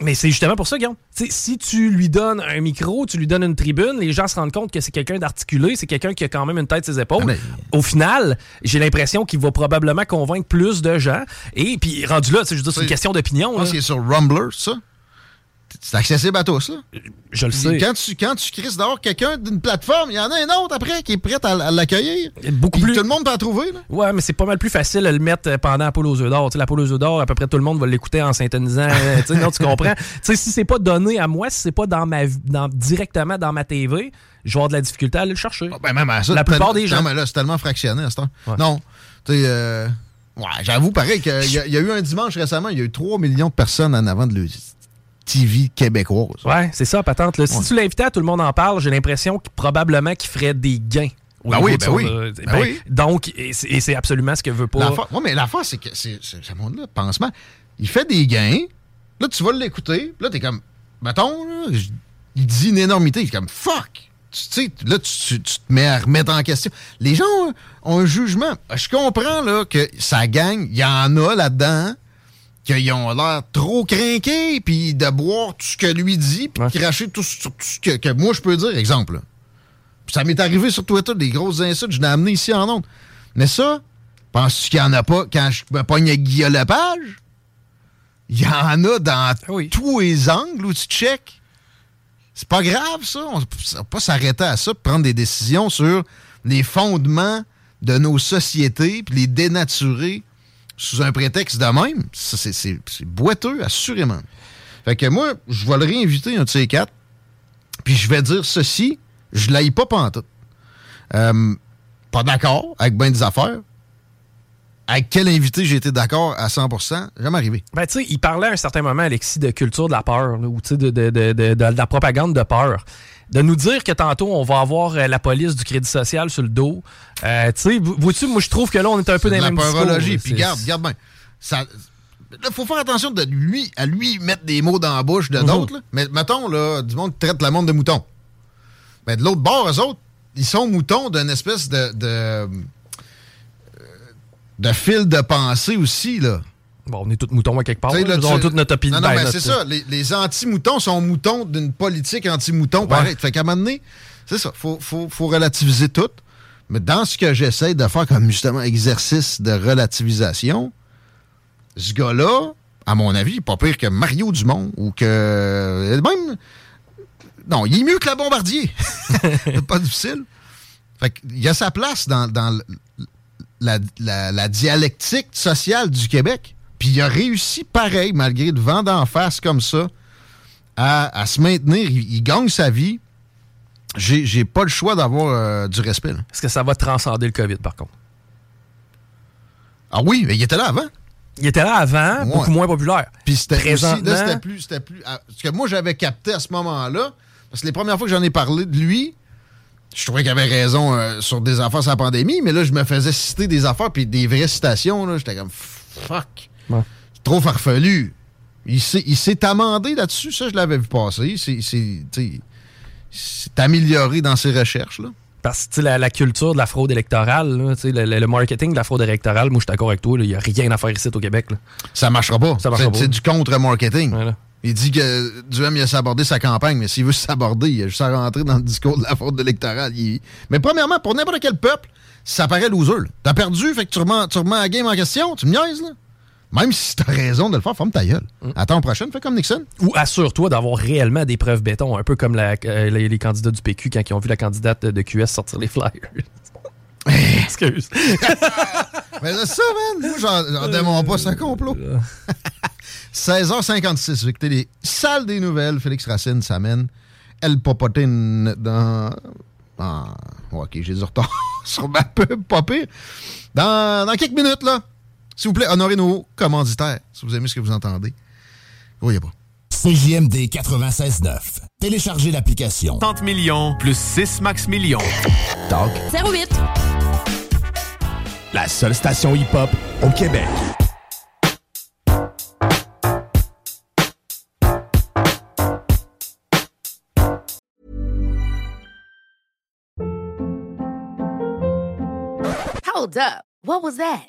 Mais c'est justement pour ça, Guillaume. Si tu lui donnes un micro, tu lui donnes une tribune, les gens se rendent compte que c'est quelqu'un d'articulé, c'est quelqu'un qui a quand même une tête ses épaules. Ah, mais- Au final, j'ai l'impression qu'il va probablement convaincre plus de gens. Et puis, rendu là, tu sais, je veux dire, c'est une C'est- question d'opinion. Je pense là. qu'il est sur Rumbler, ça. C'est accessible à tous, là. Je le sais. Quand tu, quand tu crises dehors quelqu'un d'une plateforme, il y en a un autre après qui est prêt à, à l'accueillir. Beaucoup Puis plus. tout le monde peut en trouver, là. Ouais, mais c'est pas mal plus facile de le mettre euh, pendant la poule aux œufs d'or. Tu sais, la poule aux œufs d'or, à peu près tout le monde va l'écouter en syntonisant. euh, non, tu comprends? [LAUGHS] Tu sais, si c'est pas donné à moi, si c'est pas dans ma, dans, directement dans ma TV, je vais avoir de la difficulté à aller le chercher. Ah, Ben, même à ça, La plupart des gens. Non, mais là, c'est tellement fractionné à ce temps. Ouais. Non. Tu sais, euh, ouais, j'avoue, pareil, qu'il y, a- il y a eu un dimanche récemment, il y a eu 3 millions de personnes en avant de le TV québécoise. Ouais, c'est ça, patente. là. Si Ouais. tu l'invitais à tout le monde en parle, j'ai l'impression qu'il probablement qu'il ferait des gains. Ben oui, ben oui. euh, Ben oui. Donc, et c'est absolument ce que veut pas. Ouais, mais l'affaire, c'est que c'est, ce monde-là, pansement, il fait des gains. Là, tu vas l'écouter. Là, t'es comme, mettons, là, il dit une énormité. Il est comme, fuck! Tu sais, là, tu, tu- tu te mets à remettre en question. Les gens ont, ont un jugement. Je comprends, là, que ça gagne. Il y en a là-dedans qu'ils ont l'air trop craqués, puis de boire tout ce que lui dit, puis Ouais. de cracher tout ce que, que moi, je peux dire. Exemple, ça m'est arrivé sur Twitter, des grosses insultes, je l'ai amené ici en ondes. Mais ça, penses-tu qu'il n'y en a pas quand je me pogne avec Guillaume Lepage? Il y en a dans oui. tous les angles où tu check. C'est pas grave, ça. On ne pas s'arrêter à ça, prendre des décisions sur les fondements de nos sociétés, puis les dénaturer sous un prétexte de même, c'est- boiteux, assurément. Fait que moi, je vais le réinviter, un de ces quatre, puis je vais dire ceci, je l'aille pas pantoute. Euh, pas d'accord avec bien des affaires. Avec quel invité j'ai été d'accord à 100%, jamais arrivé. Ben, tu sais, il parlait à un certain moment, Alexis, de culture de la peur, ou de, de, de- de la propagande de peur. De nous dire que tantôt, on va avoir euh, la police du crédit social sur le dos. Euh, tu sais, vois-tu, moi, je trouve que là, on est un peu dans la discours, là. Puis garde, garde bien. Ça, là, faut faire attention de lui, à lui mettre des mots dans la bouche de d'autres. là. Mais mettons, là, du monde qui traite le monde de mouton. Mais de l'autre bord, eux autres, ils sont moutons d'une espèce de, de, euh, de fil de pensée aussi, là. Bon, on est tous moutons à quelque part. Là. avons tu- toute notre opinion. Non, non, mais c'est ça. Les, les anti-moutons sont moutons d'une politique anti-mouton, pareil. Fait qu'à un moment donné, c'est ça. Faut, faut, faut relativiser tout. Mais dans ce que j'essaie de faire comme justement exercice de relativisation, ce gars-là, à mon avis, pas pire que Mario Dumont ou que. Même. Non, il est mieux que la bombardier. [LAUGHS] Pas difficile. Fait qu'il y a sa place dans, dans la, la- la dialectique sociale du Québec. Puis il a réussi pareil, malgré le vent d'en face comme ça, à, à se maintenir. Il, il gagne sa vie. J'ai pas le choix d'avoir euh, du respect. Est-ce que ça va transcender le COVID, par contre? Ah oui, mais il était là avant. Il était là avant, Ouais. beaucoup moins populaire. Puis c'était aussi, Présentement- là, c'était plus, c'était plus. ah, Ce que moi j'avais capté à ce moment-là, parce que les premières fois que j'en ai parlé de lui, je trouvais qu'il avait raison euh, sur des affaires sur la pandémie, mais là, je me faisais citer des affaires, puis des vraies citations, là, j'étais comme fuck. Ouais. C'est trop farfelu. Il s'est, amendé là-dessus, ça, je l'avais vu passer. S'est amélioré dans ses recherches, là. Parce que la, la culture de la fraude électorale, là, le, le- le marketing de la fraude électorale, moi je suis d'accord avec toi, il n'y a rien à faire ici au Québec. là. Ça marchera pas. Ça marchera c'est, pas. c'est du contre-marketing. Voilà. Il dit que Duhem, il a sabordé sa campagne, mais s'il veut s'aborder, il a juste à rentrer dans le discours de la fraude électorale. Il- Mais premièrement, pour n'importe quel peuple, ça paraît loser. T'as perdu, fait que tu remets, tu remets la game en question, tu me niaises, là. Même si t'as raison de le faire, ferme ta gueule. Mm. Attends, prochaine, fais comme Nixon. Ou assure-toi d'avoir réellement des preuves béton, un peu comme la- euh, les, les candidats du PQ quand ils ont vu la candidate de QS sortir les flyers. [LAUGHS] Excuse. [LAUGHS] Mais c'est ça, man. Moi, j'en, démontre pas, c'est un complot. [LAUGHS] 16h56, écoutez les salles des nouvelles. Félix Racine s'amène. Elle popotine dans. dans- ok, j'ai du retard sur ma pub, pas pire. Dans, dans quelques minutes, là. S'il vous plaît, honorez nos commanditaires, si vous aimez ce que vous entendez. Voyez pas. CJMD 96.9. Téléchargez l'application. 30 millions plus 6 max millions. Talk, 08. la seule station hip-hop au Québec. Hold up. What was that?